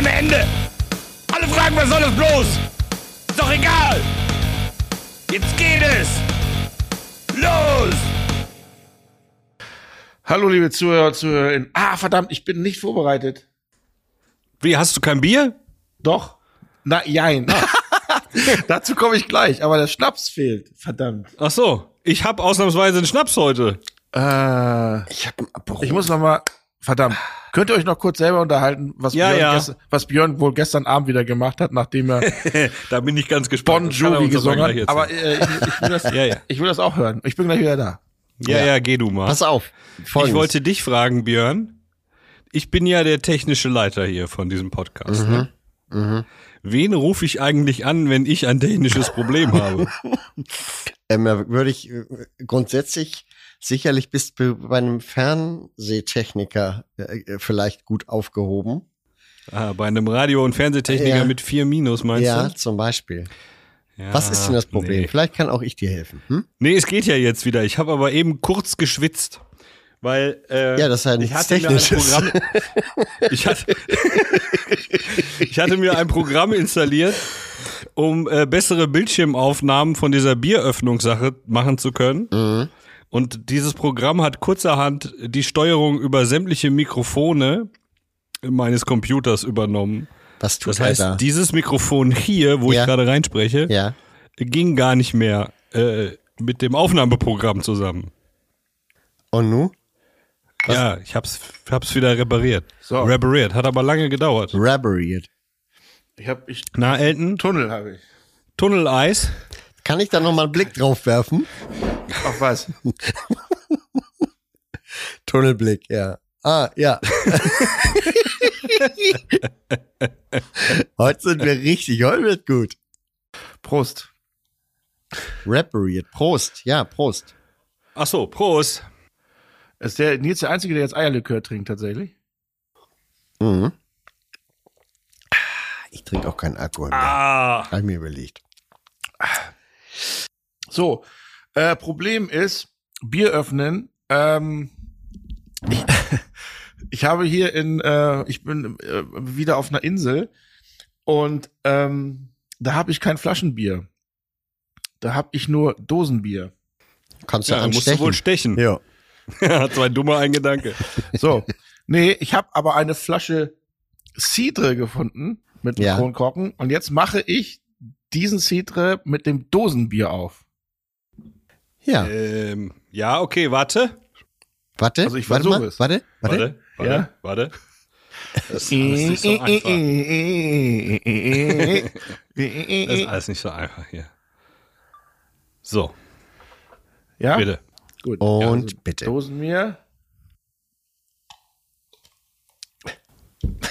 ohne Ende. Alle fragen, was soll das bloß? Ist doch egal. Jetzt geht es. Los! Hallo, liebe Zuhörer, Zuhörerinnen. Ah, verdammt, ich bin nicht vorbereitet. Wie, hast du kein Bier? Doch. Na, jein. Dazu komme ich gleich, aber der Schnaps fehlt. Verdammt. Ach so, ich hab ausnahmsweise einen Schnaps heute. Äh, Ich hab ein Abbruch. ich muss noch mal, verdammt. Könnt ihr euch noch kurz selber unterhalten, was, Ja, Björn, ja. Gestern, was Björn wohl gestern Abend wieder gemacht hat, nachdem er Da bin ich ganz Bon gespannt. Er Jovi gesungen hat. Aber äh, ich, ich, will das, Ja, ja. ich will das auch hören. Ich bin gleich wieder da. ja, ja, geh du mal. Pass auf. ich Folgendes. wollte dich fragen, Björn. Ich bin ja der technische Leiter hier von diesem Podcast. Ne? Mhm. Wen rufe ich eigentlich an, wenn ich ein technisches Problem habe? ähm, würde ich äh, grundsätzlich sicherlich bist du bei einem Fernsehtechniker äh, äh, vielleicht gut aufgehoben. ah, bei einem Radio- und Fernsehtechniker Ja. mit vier Minus, meinst ja, du? zum Beispiel. Ja, Was ist denn das Problem? Nee. Vielleicht kann auch ich dir helfen. Hm? nee, es geht ja jetzt wieder. Ich habe aber eben kurz geschwitzt. Weil äh, Ja, das ist ja ich hatte mir ein Technisches. Programm, ich hatte, ich hatte mir ein Programm installiert, um äh, bessere Bildschirmaufnahmen von dieser Bieröffnungssache machen zu können. Mhm. Und dieses Programm hat kurzerhand die Steuerung über sämtliche Mikrofone meines Computers übernommen. Was tut Das er heißt, da? dieses Mikrofon hier, wo Ja. ich gerade reinspreche, ja. ging gar nicht mehr äh, mit dem Aufnahmeprogramm zusammen. Und nu? Ja, ich hab's, hab's wieder repariert. So. Repariert, hat aber lange gedauert. Rabariert. Ich habe ich Na, Elton, Tunnel habe ich. Tunneleis. Kann ich da noch mal einen Blick drauf werfen? Auf was? Tunnelblick, ja. Ah, ja. heute sind wir richtig, heute wird gut. Prost. Repariert. Prost, ja, Prost. Ach so, Prost. Ist der Nils der Einzige, der jetzt Eierlikör trinkt, tatsächlich? Mhm. Ich trinke auch keinen Alkohol mehr. Ah. Hab ich mir überlegt. So, äh, Problem ist, Bier öffnen. Ähm, ich, ich habe hier in, äh, ich bin äh, wieder auf einer Insel und ähm, da habe ich kein Flaschenbier. Da habe ich nur Dosenbier. Kannst du Ja, musst du anstechen. wohl stechen. ja. Hat zwar ein dummer ein Gedanke. So, nee, ich habe aber eine Flasche Cidre gefunden mit Ja. Kronkorken und jetzt mache ich diesen Cidre mit dem Dosenbier auf. Ja. Ähm, ja, okay, warte. Warte, also ich warte versuche mal. es. Warte, warte. Warte, warte, Ja. warte. Das ist alles nicht so einfach. Das ist alles nicht so einfach hier. So, ja, bitte. gut. Und Ja, also bitte. Dosenbier.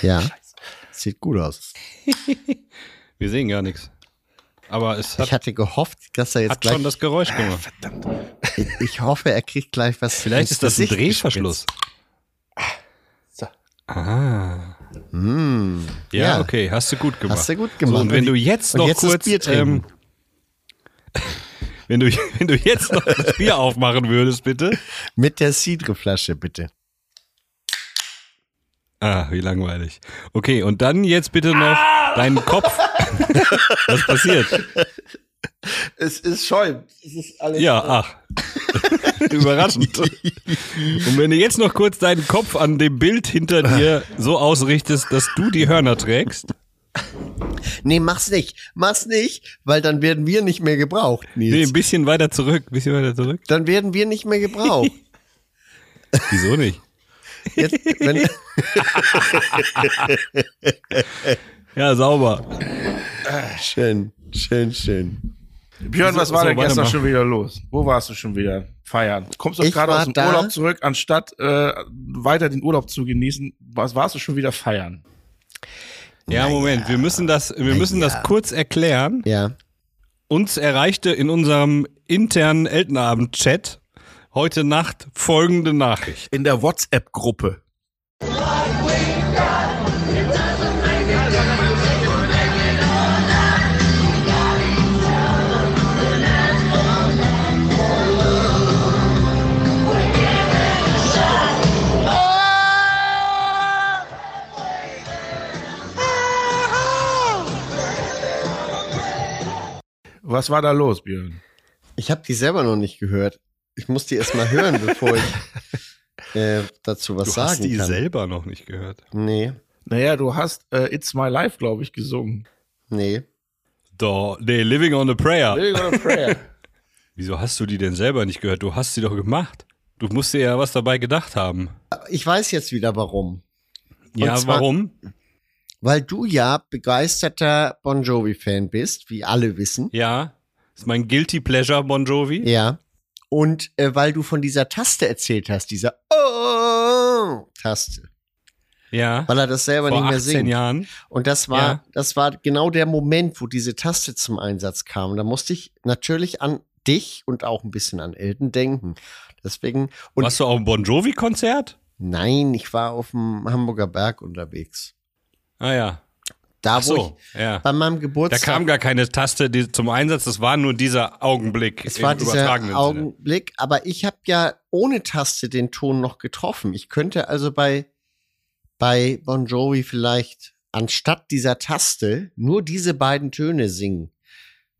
Ja. Sieht gut aus. Wir sehen gar nichts. Aber es Ich hat, hatte gehofft, dass er jetzt hat gleich. schon das Geräusch gemacht. ich, ich hoffe, er kriegt gleich was. Vielleicht ist das ein Drehverschluss. So. Ah. Mm. Ja, Ja. okay, hast du gut gemacht. Hast du gut gemacht. So, und wenn du jetzt noch jetzt kurz, ähm, wenn du, wenn du jetzt noch das Bier aufmachen würdest, bitte. Mit der Cidre-Flasche, bitte. Ah, wie langweilig. Okay, und dann jetzt bitte noch deinen Kopf. Was passiert? Es ist schäumt. Es ist alles. Ja, ach. Überraschend. Und wenn du jetzt noch kurz deinen Kopf an dem Bild hinter dir so ausrichtest, dass du die Hörner trägst. Nee, mach's nicht. Mach's nicht, weil dann werden wir nicht mehr gebraucht, Nee, Nils. ein bisschen weiter zurück, ein bisschen weiter zurück. Dann werden wir nicht mehr gebraucht. Wieso nicht? Jetzt, wenn, Ja, sauber. schön, schön, schön. Björn, was war so, denn gestern mal. schon wieder los? Wo warst du schon wieder feiern? Kommst du gerade aus dem da. Urlaub zurück, anstatt äh, weiter den Urlaub zu genießen? Was warst du schon wieder feiern? Ja, Moment, wir müssen das, wir müssen das kurz erklären. Ja. Uns erreichte in unserem internen Elternabend-Chat heute Nacht folgende Nachricht. In der WhatsApp-Gruppe. Was war da los, Björn? Ich habe die selber noch nicht gehört. Ich muss die erst mal hören, bevor ich äh, dazu was Du sagen hast die kann. selber noch nicht gehört. Nee, Naja, du hast äh, It's My Life, glaube ich, gesungen. nee. Doch, nee, Living on a Prayer. Living on a Prayer. Wieso hast du die denn selber nicht gehört? Du hast sie doch gemacht. Du musst dir ja was dabei gedacht haben. Ich weiß jetzt wieder warum. Ja, zwar- warum? Weil du ja begeisterter Bon Jovi-Fan bist, wie alle wissen. Ja. Ist mein Guilty Pleasure Bon Jovi. Ja. Und äh, weil du von dieser Taste erzählt hast, dieser Oh-Taste, Ja. weil er das selber nicht mehr 18 singt. Jahren. Und das war, Ja. das war genau der Moment, wo diese Taste zum Einsatz kam. Da musste ich natürlich an dich und auch ein bisschen an Elton denken. Deswegen, und Warst du auf dem Bon Jovi Konzert? nein, ich war auf dem Hamburger Berg unterwegs. Ah ja. Da, Ach wo so, ich ja. bei meinem Da Geburtstag. kam gar keine Taste die, zum Einsatz, das war nur dieser Augenblick. Es im war dieser übertragenen Sinne. Augenblick, aber ich habe ja ohne Taste den Ton noch getroffen. Ich könnte also bei, bei Bon Jovi vielleicht anstatt dieser Taste nur diese beiden Töne singen.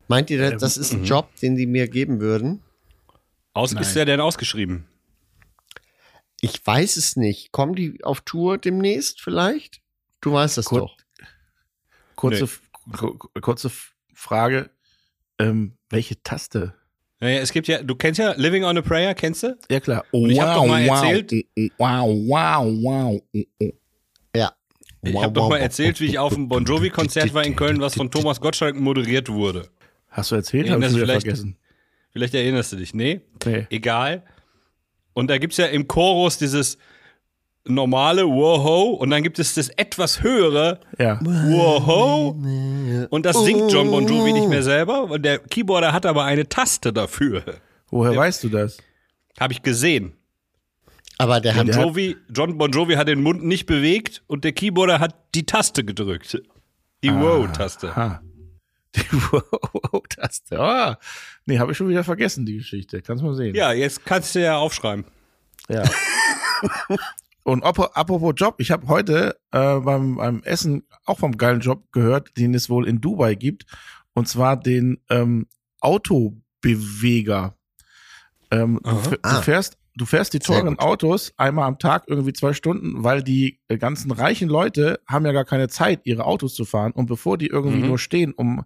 Meint ihr, das, das ist ein mhm. Job, den die mir geben würden? Aus, ist der denn ausgeschrieben? Ich weiß es nicht. Kommen die auf Tour demnächst vielleicht? Du weißt das Kur- doch. Kurze, Nee. ku- kurze Frage. Ähm, welche Taste? Naja, es gibt ja, du kennst ja Living on a Prayer, kennst du? Ja, klar. ich hab doch mal erzählt- Wow, wow, wow. Ja. Ich Wow, habe doch wow, mal wow. erzählt, wie ich auf dem Bon Jovi-Konzert war in Köln, was von Thomas Gottschalk moderiert wurde. Hast du erzählt? Ja, Hab ich vielleicht- vergessen. Vielleicht erinnerst du dich. Nee, Nee. egal. Und da gibt's ja im Chorus dieses normale Woho und dann gibt es das etwas höhere Ja. Woho und das singt John Bon Jovi nicht mehr selber. Und der Keyboarder hat aber eine Taste dafür. Woher weißt du das? Habe ich gesehen. Aber der Bon hat, der Jovi, John Bon Jovi hat den Mund nicht bewegt und der Keyboarder hat die Taste gedrückt. Die Wow-Taste. Ha. Die Wow-Taste. Ah. Nee, habe ich schon wieder vergessen, die Geschichte. Kannst mal sehen. Ja, jetzt kannst du ja aufschreiben. Ja. Und op- apropos Job, ich habe heute äh, beim, beim Essen auch vom geilen Job gehört, den es wohl in Dubai gibt. Und zwar den ähm, Autobeweger. Ähm, du, du, Ah. fährst, du fährst die teuren. Autos einmal am Tag irgendwie zwei Stunden, weil die äh, ganzen reichen Leute haben ja gar keine Zeit, ihre Autos zu fahren. Und bevor die irgendwie Mhm. nur stehen, um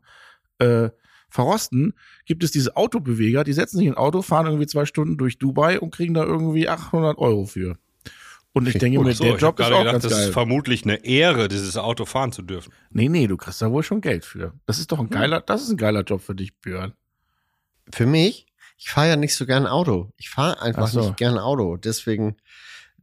äh, verrosten, gibt es diese Autobeweger, die setzen sich in ein Auto, fahren irgendwie zwei Stunden durch Dubai und kriegen da irgendwie 800 Euro für. Und ich denke mir, So, der ich Job hab ist gerade auch gedacht, ganz das geil. ist vermutlich eine Ehre, dieses Auto fahren zu dürfen. Nee, nee, du kriegst da wohl schon Geld für. Das ist doch ein geiler, das ist ein geiler Job für dich, Björn. für mich, ich fahre ja nicht so gern Auto. Ich fahre einfach Ach so. nicht gern Auto. Deswegen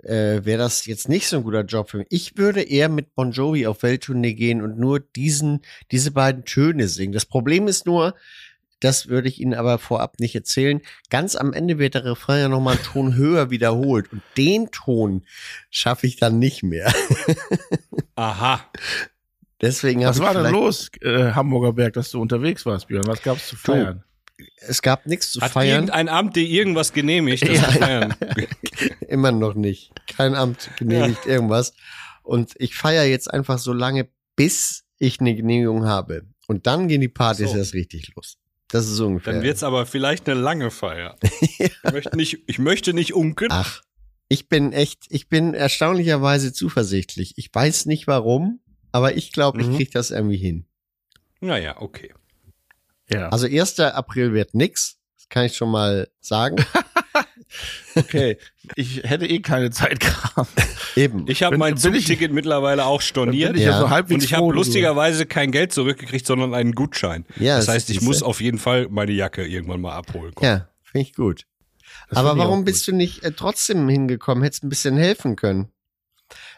äh, wäre das jetzt nicht so ein guter Job für mich. Ich würde eher mit Bon Jovi auf Welttournee gehen und nur diesen, diese beiden Töne singen. Das Problem ist nur, das würde ich Ihnen aber vorab nicht erzählen. Ganz am Ende wird der Refrain ja nochmal einen Ton höher wiederholt. Und den Ton schaffe ich dann nicht mehr. Aha. Deswegen Was war denn los, äh, Hamburger Berg, dass du unterwegs warst, Björn? Was gab's zu feiern? Es gab nichts zu Hat feiern. irgendein Amt dir irgendwas genehmigt, das Ja, zu feiern? Immer noch nicht. Kein Amt genehmigt irgendwas. Und ich feiere jetzt einfach so lange, bis ich eine Genehmigung habe. Und dann gehen die Partys So. erst richtig los. Das ist ungefähr. Dann wird's aber vielleicht eine lange Feier. ich, möchte nicht, ich möchte nicht unken. Ach, ich bin echt, ich bin erstaunlicherweise zuversichtlich. Ich weiß nicht warum, aber ich glaube, Mhm. ich kriege das irgendwie hin. Naja, okay. Ja. Also 1. April wird nix. Das kann ich schon mal sagen. okay. Ich hätte eh keine Zeit gehabt. Eben. Ich habe mein Zugticket mittlerweile auch storniert. ich ja, so Und ich habe lustigerweise kein Geld zurückgekriegt, sondern einen Gutschein. ja, das heißt, ich muss auf jeden Fall meine Jacke irgendwann mal abholen. kommen. Ja, finde ich gut. Das Aber warum bist du nicht äh, trotzdem hingekommen? Hättest ein bisschen helfen können.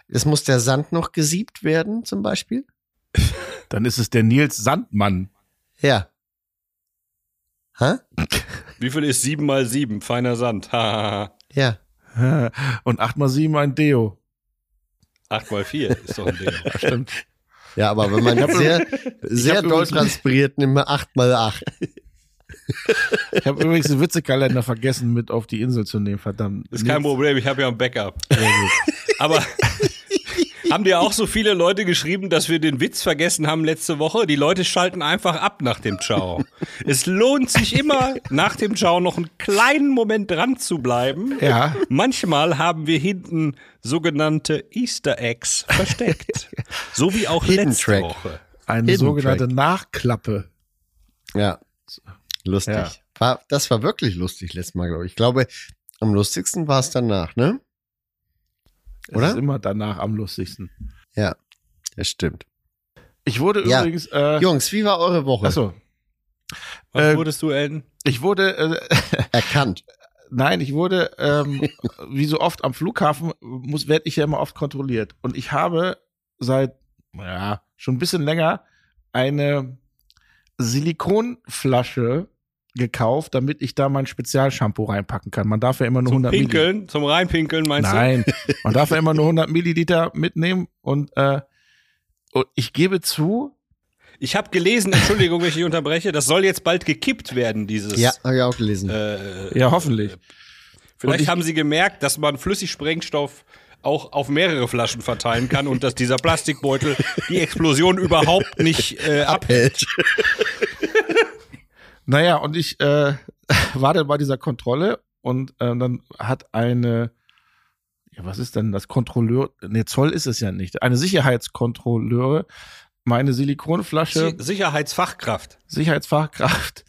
Es muss der Sand noch gesiebt werden, zum Beispiel? gut. Dann ist es der Nils Sandmann. Ja. Hä? Wie viel ist 7 mal 7? Feiner Sand. Hahaha. Ja. Und 8 mal 7 ein Deo. 8 mal 4 ist doch ein. Ja, stimmt. Ja, aber wenn man sehr, sehr doll transpiriert, nimm mal 8 mal 8. Ich habe übrigens den Witzekalender vergessen, mit auf die Insel zu nehmen, verdammt. Ist kein Problem, ich habe ja ein Backup. Aber Haben dir auch so viele Leute geschrieben, dass wir den Witz vergessen haben letzte Woche? Die Leute schalten einfach ab nach dem Ciao. es lohnt sich immer, nach dem Ciao noch einen kleinen Moment dran zu bleiben. Ja. Manchmal haben wir hinten sogenannte Easter Eggs versteckt. so wie auch Hidden letzte Track. Woche. Eine Hidden sogenannte Track. Nachklappe. Ja. Lustig. Ja. War, das war wirklich lustig letztes Mal, glaube ich. Ich glaube, am lustigsten war es danach, ne? Es Oder? ist immer danach am lustigsten. Ja, das stimmt. Ich wurde Ja. übrigens, äh, Jungs, wie war eure Woche? achso, Was Äh, wurdest du, Elton? ich wurde, äh, Erkannt. nein, ich wurde, ähm, wie so oft am Flughafen, muss, werde ich ja immer oft kontrolliert. Und ich habe seit, ja, schon ein bisschen länger eine Silikonflasche gekauft, damit ich da mein Spezialshampoo reinpacken kann. Man darf ja immer nur Zum 100 Milliliter. Pinkeln, zum Reinpinkeln meinst Nein, man darf ja immer nur 100 Milliliter mitnehmen und, äh, und ich gebe zu, du? Ich habe gelesen, Entschuldigung, wenn ich dich unterbreche, das soll jetzt bald gekippt werden, dieses. Ja, habe ich auch gelesen. Äh, ja hoffentlich. vielleicht und ich- haben sie gemerkt, dass man Flüssigsprengstoff auch auf mehrere Flaschen verteilen kann und dass dieser Plastikbeutel die Explosion überhaupt nicht äh, ab. Abhält. Naja, und ich äh, war dann bei dieser Kontrolle und äh, dann hat eine, ja, was ist denn das Kontrolleur? Nee, Zoll ist es ja nicht. Eine Sicherheitskontrolleure meine Silikonflasche, Si- Sicherheitsfachkraft. Sicherheitsfachkraft,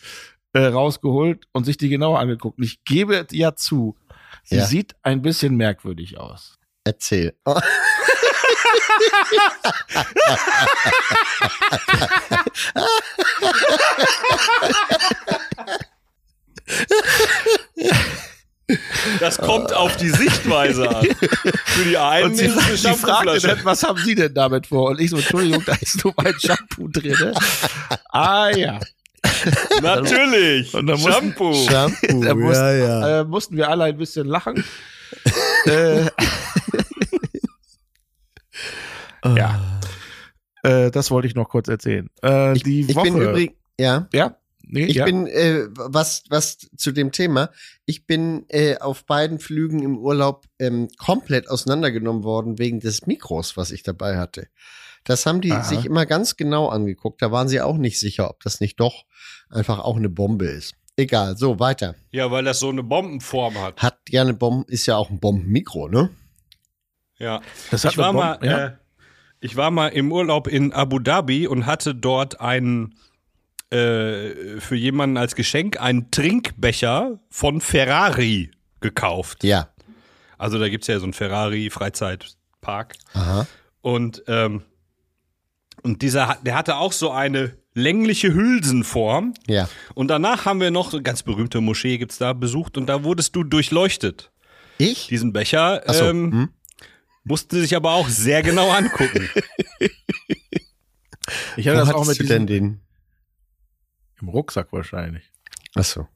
äh, rausgeholt und sich die genauer angeguckt. Und ich gebe ja zu, sie Ja. sieht ein bisschen merkwürdig aus. Erzähl. Oh, Das kommt auf die Sichtweise an. Für die einen Und sie, ist es eine sie fragte dann, was haben Sie denn damit vor? Und ich so, Entschuldigung, da ist nur mein Shampoo drin. ah ja. Natürlich. Und dann Shampoo. Shampoo. Da muss- ja, ja. äh, mussten wir alle ein bisschen lachen. äh, ja. Äh, das wollte ich noch kurz erzählen. Äh, Ich, die ich Woche. bin übrigens, ja. ja, nee, Ich ja. bin, äh, was, was zu dem Thema, ich bin äh, auf beiden Flügen im Urlaub ähm, komplett auseinandergenommen worden wegen des Mikros, was ich dabei hatte. Das haben die Aha. sich immer ganz genau angeguckt. Da waren sie auch nicht sicher, ob das nicht doch einfach auch eine Bombe ist. Egal, so weiter. Ja, weil das so eine Bombenform hat. Hat ja eine Bombe, ist ja auch ein Bombenmikro, ne? Ja. das hat Ich war eine mal, ja. äh, ich war mal im Urlaub in Abu Dhabi und hatte dort einen äh, für jemanden als Geschenk einen Trinkbecher von Ferrari gekauft. Ja. Also da gibt's ja so einen Ferrari Freizeitpark. Aha. Und, ähm, und dieser, der hatte auch so eine längliche Hülsenform. Ja. Und danach haben wir noch so eine ganz berühmte Moschee gibt's da besucht und da wurdest du durchleuchtet. Ich? Diesen Becher so, ähm, hm? Mussten sie sich aber auch sehr genau angucken. ich Wo das auch hattest mit denn den? im Rucksack wahrscheinlich. Ach so.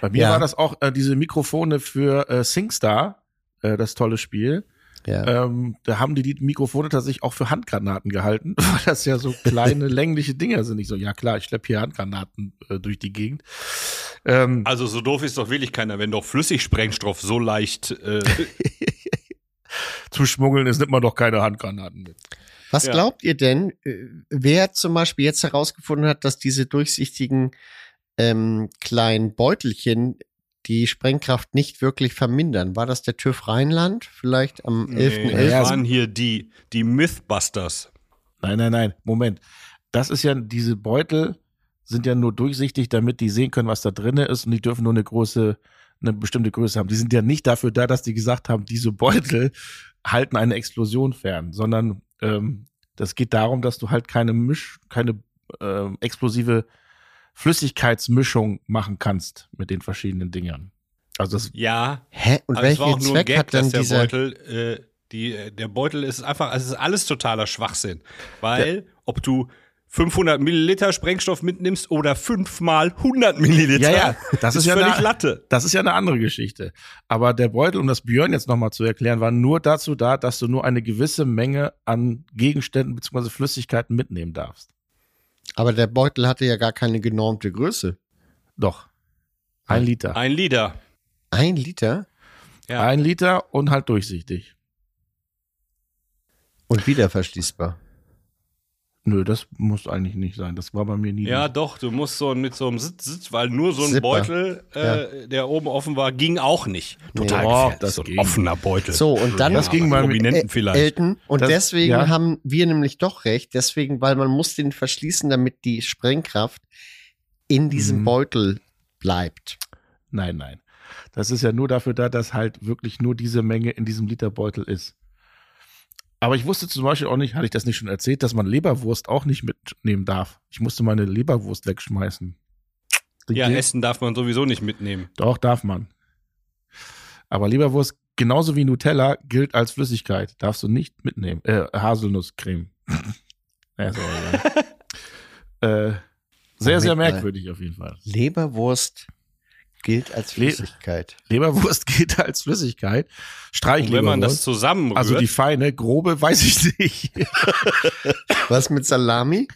Bei mir Ja. war das auch äh, diese Mikrofone für äh, SingStar, äh, das tolle Spiel. Ja. Ähm, da haben die die Mikrofone tatsächlich auch für Handgranaten gehalten, weil das ja so kleine längliche Dinger sind. Ich so, ja klar, ich schleppe hier Handgranaten äh, durch die Gegend. Ähm, Also so doof ist doch wirklich keiner, wenn doch Flüssigsprengstoff so leicht. Äh, zu schmuggeln ist nimmt man doch keine Handgranaten mit. Was Ja. glaubt ihr denn, äh, wer zum Beispiel jetzt herausgefunden hat, dass diese durchsichtigen ähm, kleinen Beutelchen die Sprengkraft nicht wirklich vermindern? War das der TÜV Rheinland? Vielleicht am 11.11.? nee, Ja, das waren hier die, die Mythbusters. Nein, nein, nein, Moment. Das ist ja, diese Beutel sind ja nur durchsichtig, damit die sehen können, was da drinne ist und die dürfen nur eine große, eine bestimmte Größe haben. Die sind ja nicht dafür da, dass die gesagt haben, diese Beutel halten eine Explosion fern, sondern ähm, das geht darum, dass du halt keine Misch, keine ähm, explosive Flüssigkeitsmischung machen kannst mit den verschiedenen Dingern. Also das, Ja, Hä? Und aber es war auch welchen nur ein Zweck Gag, hat dann dass der dieser? Beutel, äh, die, äh, der Beutel ist einfach, also es ist alles totaler Schwachsinn. Weil, ob du 500 Milliliter Sprengstoff mitnimmst oder fünfmal 100 Milliliter, Ja, ja, das ist ja völlig eine- Latte. Das ist ja eine andere Geschichte. Aber der Beutel, um das Björn jetzt nochmal zu erklären, war nur dazu da, dass du nur eine gewisse Menge an Gegenständen bzw. Flüssigkeiten mitnehmen darfst. Aber der Beutel hatte ja gar keine genormte Größe. Doch. Ein Liter. Ein Liter. Ein Liter? Ja. Ein Liter und halt durchsichtig. Und wieder verschließbar. Nö, das muss eigentlich nicht sein. Das war bei mir nie. Ja, doch, du musst so mit so einem Sitz, Sitz weil nur so ein Zipper. Beutel, äh, der oben offen war, ging auch nicht. Total Nee. gefährlich, Das so ein ging. offener Beutel. So, und dann- Das ging bei mir- Prominenten vielleicht. Elton. Und Das- deswegen ja. haben wir nämlich doch recht. Deswegen, weil man muss den verschließen, damit die Sprengkraft in diesem Mhm. Beutel bleibt. Nein, nein. Das ist ja nur dafür da, dass halt wirklich nur diese Menge in diesem Literbeutel ist. Aber ich wusste zum Beispiel auch nicht, hatte ich das nicht schon erzählt, dass man Leberwurst auch nicht mitnehmen darf. Ich musste meine Leberwurst wegschmeißen. Die ja, Essen darf man sowieso nicht mitnehmen. Doch, darf man. Aber Leberwurst, genauso wie Nutella, gilt als Flüssigkeit. Darfst du nicht mitnehmen. Äh, Haselnusscreme. ja, egal. äh, sehr, sehr merkwürdig auf jeden Fall. Leberwurst gilt als Le- Flüssigkeit. Leberwurst gilt als Flüssigkeit. Und wenn man das Streichleberwurst. zusammenrührt, Also die feine, grobe, weiß ich nicht. Was mit Salami?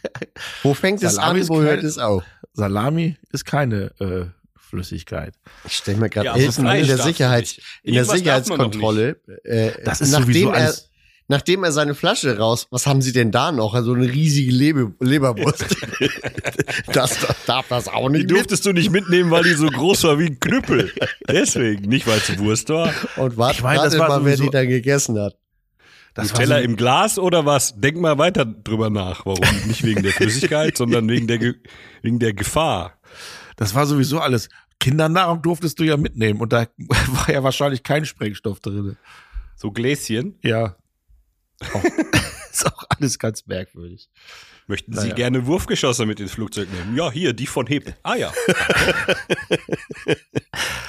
Wo fängt es Salami an, ist wo hört es auf? Salami ist keine äh, Flüssigkeit. Ich stelle mir gerade Ja, Fleisch in der, Sicherheits, in der Sicherheitskontrolle. Äh, Das ist nachdem sowieso er, alles. Nachdem er seine Flasche raus, was haben Sie denn da noch? Also eine riesige Lebe, Leberwurst. das, das darf das auch Die nicht mit. durftest du nicht mitnehmen, weil die so groß war wie ein Knüppel. Deswegen, nicht weil es Wurst war. Und warte Ich das war mal, wer die dann gegessen hat. Das Die Teller so- im Glas oder was? Denk mal weiter drüber nach. Warum? Nicht wegen der Flüssigkeit, sondern wegen der, Ge wegen der Gefahr. Das war sowieso alles. Kindernahrung durftest du ja mitnehmen und da war ja wahrscheinlich kein Sprengstoff drin. So Gläschen. Ja. Auch, ist auch alles ganz merkwürdig. Möchten Sie Naja. gerne Wurfgeschosse mit ins Flugzeug nehmen? Ja, hier, die von Heb. Ah ja.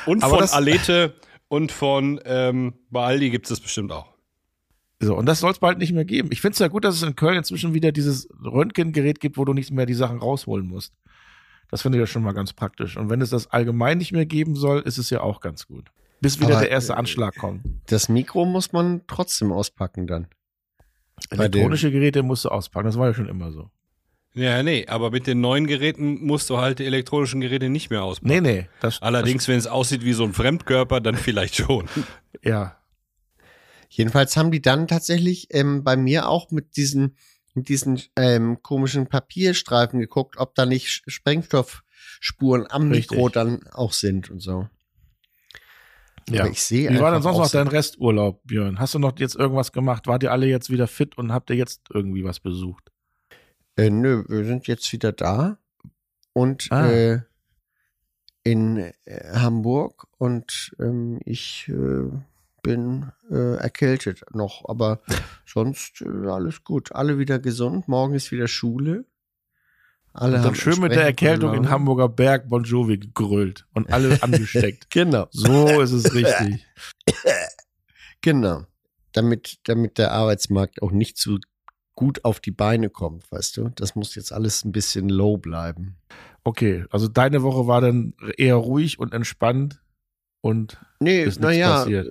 und Aber von das- Alete und von ähm, bei Aldi gibt es das bestimmt auch. So, und das soll es bald nicht mehr geben. Ich finde es ja gut, dass es in Köln inzwischen wieder dieses Röntgengerät gibt, wo du nicht mehr die Sachen rausholen musst. Das finde ich ja schon mal ganz praktisch. Und wenn es das allgemein nicht mehr geben soll, ist es ja auch ganz gut. Bis wieder Aber, der erste Anschlag kommt. Das Mikro muss man trotzdem auspacken dann. Elektronische Geräte musst du auspacken. Das war ja schon immer so. Ja, nee, aber mit den neuen Geräten musst du halt die elektronischen Geräte nicht mehr auspacken. Nee, nee. Das, Allerdings, wenn es aussieht wie so ein Fremdkörper, dann vielleicht schon. Ja. Jedenfalls haben die dann tatsächlich ähm, bei mir auch mit diesen, mit diesen ähm, komischen Papierstreifen geguckt, ob da nicht Sprengstoffspuren am Richtig. Mikro dann auch sind und so. Ja. Aber ich sehe Wie war denn einfach sonst noch dein Resturlaub, Björn? Hast du noch jetzt irgendwas gemacht? Wart ihr alle jetzt wieder fit und habt ihr jetzt irgendwie was besucht? Äh, nö, wir sind jetzt wieder da und Ah. äh, in äh, Hamburg und ähm, ich äh, bin äh, erkältet noch, aber sonst äh, alles gut. Alle wieder gesund. Morgen ist wieder Schule. Alle Und dann schön mit der Erkältung in. Hamburger Berg Bon Jovi gegrüllt und alle angesteckt. Genau, So ist es richtig. genau. Damit, damit der Arbeitsmarkt auch nicht zu gut auf die Beine kommt, weißt du? Das muss jetzt alles ein bisschen low bleiben. Okay, also deine Woche war dann eher ruhig und entspannt und Nee, Ist nichts naja, passiert.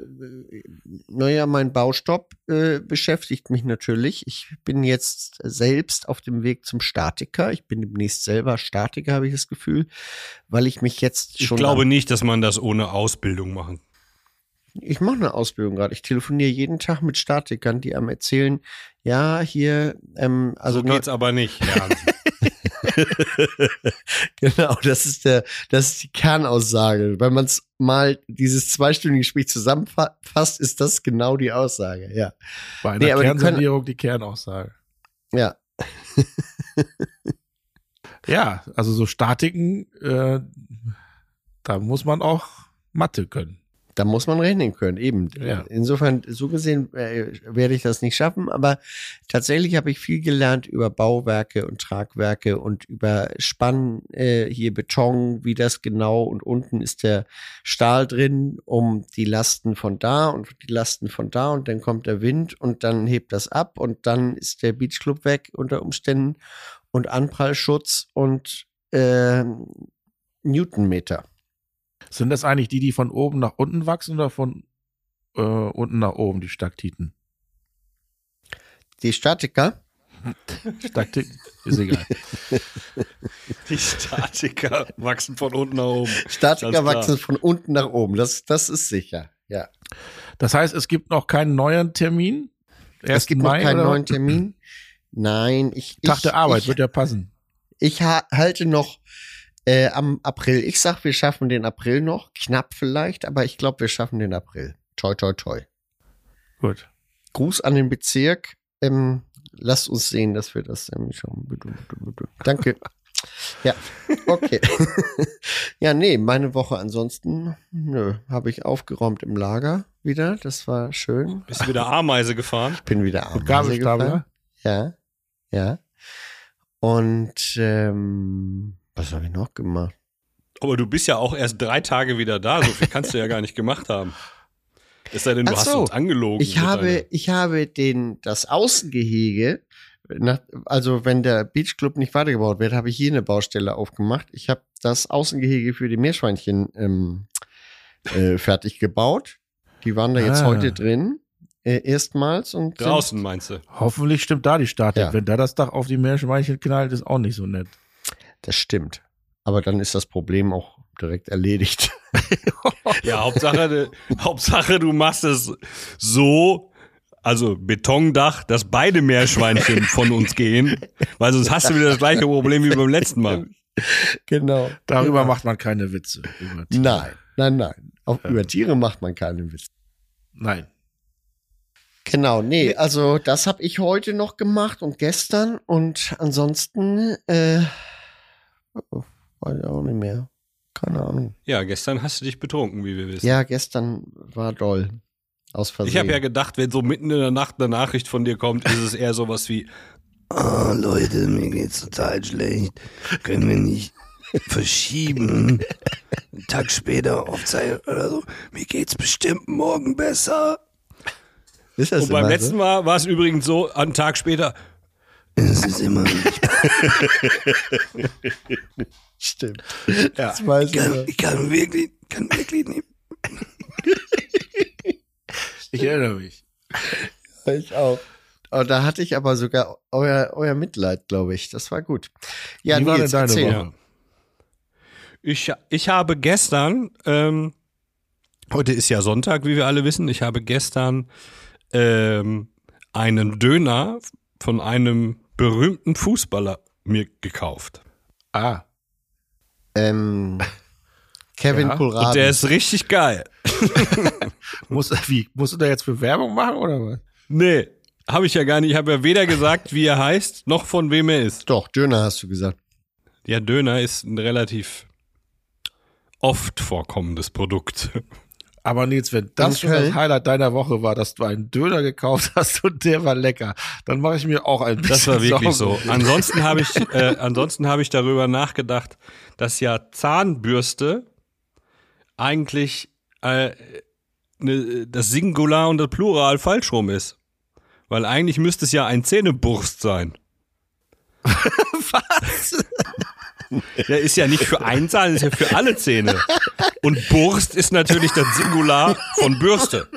naja, mein Baustopp äh, beschäftigt mich natürlich. Ich bin jetzt selbst auf dem Weg zum Statiker. Ich bin demnächst selber Statiker, habe ich das Gefühl, weil ich mich jetzt Ich schon. glaube nicht, dass man das ohne Ausbildung machen ich mache eine Ausbildung gerade. Ich telefoniere jeden Tag mit Statikern, die einem erzählen, ja, hier, ähm, also so geht's aber nicht. Ja. Genau, das ist der, das ist die Kernaussage. Wenn man es mal dieses zweistündige Gespräch zusammenfasst, ist das genau die Aussage. Ja, bei einer Nee, aber die die Kernaussage. ja. Ja, also so Statiken, äh, da muss man auch Mathe können. Da muss man rechnen können, eben. Ja. Insofern, so gesehen äh, werde ich das nicht schaffen, aber tatsächlich habe ich viel gelernt über Bauwerke und Tragwerke und über Spann, äh, hier Beton, wie das genau und unten ist der Stahl drin, um die Lasten von da und die Lasten von da und dann kommt der Wind und dann hebt das ab und dann ist der Beachclub weg unter Umständen und Anprallschutz und äh, Newtonmeter. Sind das eigentlich die, die von oben nach unten wachsen oder von äh, unten nach oben, die Staktiten? Die Statiker, Staktik ist egal. Die Statiker wachsen von unten nach oben. Statiker wachsen von unten nach oben. Das, das ist sicher. Ja. Das heißt, es gibt noch keinen neuen Termin. Es 1. gibt noch Mai keinen oder? neuen Termin. Nein, ich. Tag ich, der Arbeit, ich, wird ja passen. Ich ha halte noch äh, am April. Ich sag, wir schaffen den April noch. Knapp vielleicht, aber ich glaube, wir schaffen den April. Toi, toi, toi. Gut. Gruß an den Bezirk. Ähm, lasst uns sehen, dass wir das ähm, schon. Danke. Ja, okay. ja, nee, meine Woche ansonsten, nö, habe ich aufgeräumt im Lager wieder. Das war schön. Bist du wieder Ameise gefahren? Bin wieder Ameise gefahren. Ja, ja. Und ähm, was habe ich noch gemacht? Aber du bist ja auch erst drei Tage wieder da. So viel kannst du ja gar nicht gemacht haben. Es sei denn, du Ach hast so. uns angelogen. Ich habe, ich habe den, das Außengehege, nach, also wenn der Beachclub nicht weitergebaut wird, habe ich hier eine Baustelle aufgemacht. Ich habe das Außengehege für die Meerschweinchen ähm, äh, fertig gebaut. Die waren da jetzt Ah. heute drin, äh, erstmals und sind- Draußen meinst du? Hoffentlich stimmt da die Statik. Ja. Wenn da das Dach auf die Meerschweinchen knallt, ist auch nicht so nett. Das stimmt. Aber dann ist das Problem auch direkt erledigt. Ja, Hauptsache, Hauptsache, du machst es so, also Betondach, dass beide Meerschweinchen von uns gehen, weil sonst hast du wieder das gleiche Problem wie beim letzten Mal. genau. Darüber macht man keine Witze. Nein, nein, nein. Auch über Tiere macht man keine Witze. Nein. Genau, nee, also das habe ich heute noch gemacht und gestern und ansonsten äh, weiß ich auch nicht mehr. Keine Ahnung. Ja, gestern hast du dich betrunken, wie wir wissen. Ja, gestern war doll. Aus Versehen. ich habe ja gedacht, wenn so mitten in der Nacht eine Nachricht von dir kommt, ist es eher sowas wie, oh Leute, mir geht's total schlecht. Können wir nicht verschieben? Einen Tag später aufzeichnen oder so. Mir geht's bestimmt morgen besser. ist das Und beim letzten so? Mal war es übrigens so, einen Tag später, es ist immer nicht Stimmt. Ja. Das weiß ich kann, ich kann wirklich, kann wirklich nicht. Ich erinnere mich. Ich auch. Oh, da hatte ich aber sogar euer, euer Mitleid, glaube ich. Das war gut. Ja, Wie war denn deine erzähl. Woche? Ich, ich habe gestern, ähm, heute ist ja Sonntag, wie wir alle wissen, ich habe gestern ähm, einen Döner von einem berühmten Fußballer mir gekauft. Ah. Ähm, Kevin Ja. Kohlrabi. Und der ist richtig geil. Muss, wie, musst du da jetzt für Werbung machen oder was? Nee, habe ich ja gar nicht. Ich habe ja weder gesagt, wie er heißt, noch von wem er ist. Doch, Döner hast du gesagt. Ja, Döner ist ein relativ oft vorkommendes Produkt. Aber Nils, wenn das schon das? Highlight deiner Woche war, dass du einen Döner gekauft hast und der war lecker, dann mache ich mir auch ein bisschen Das war wirklich Sorgen. so. Ansonsten habe ich, äh, ansonsten habe ich darüber nachgedacht, dass ja Zahnbürste eigentlich äh, ne, das Singular und das Plural falsch rum ist. Weil eigentlich müsste es ja ein Zähneburst sein. Was? Ja, ist ja nicht für ein Zahn, ist ja für alle Zähne. Und Burst ist natürlich das Singular von Bürste.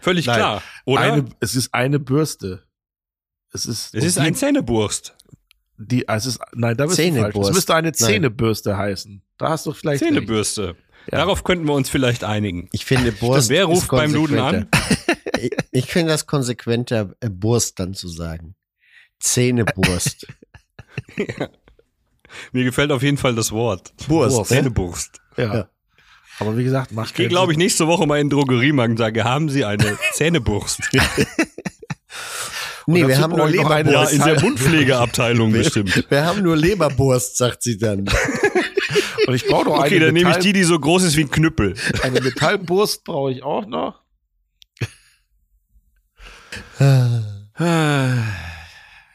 Völlig Nein, klar, oder? Eine, es ist eine Bürste. Es ist, es ist die, ein Zähneburst. die, es ist, nein, da bist du falsch. Zähneburst. Es müsste eine Nein. Zähnebürste heißen. Da hast du vielleicht recht. Zähnebürste. Ja. Darauf könnten wir uns vielleicht einigen. Ich finde Burst. Wer ruft ist beim Duden an? ich ich finde das konsequenter, äh, Burst dann zu sagen. Zähneburst. Mir gefällt auf jeden Fall das Wort. Burst, ne? Zähneburst. Ja. Ja. Aber wie gesagt, macht Ich gehe, glaube ich, nächste Woche mal in den Drogeriemarkt und sage, haben Sie eine Zähneburst? nee, wir haben nur eine- ja, Leberburst. in der Mundpflegeabteilung bestimmt. Wir haben nur Leberburst, sagt sie dann. Und ich brauche noch Okay, eine, dann nehme ich Metall, die, die so groß ist wie ein Knüppel. eine Metallburst brauche ich auch noch.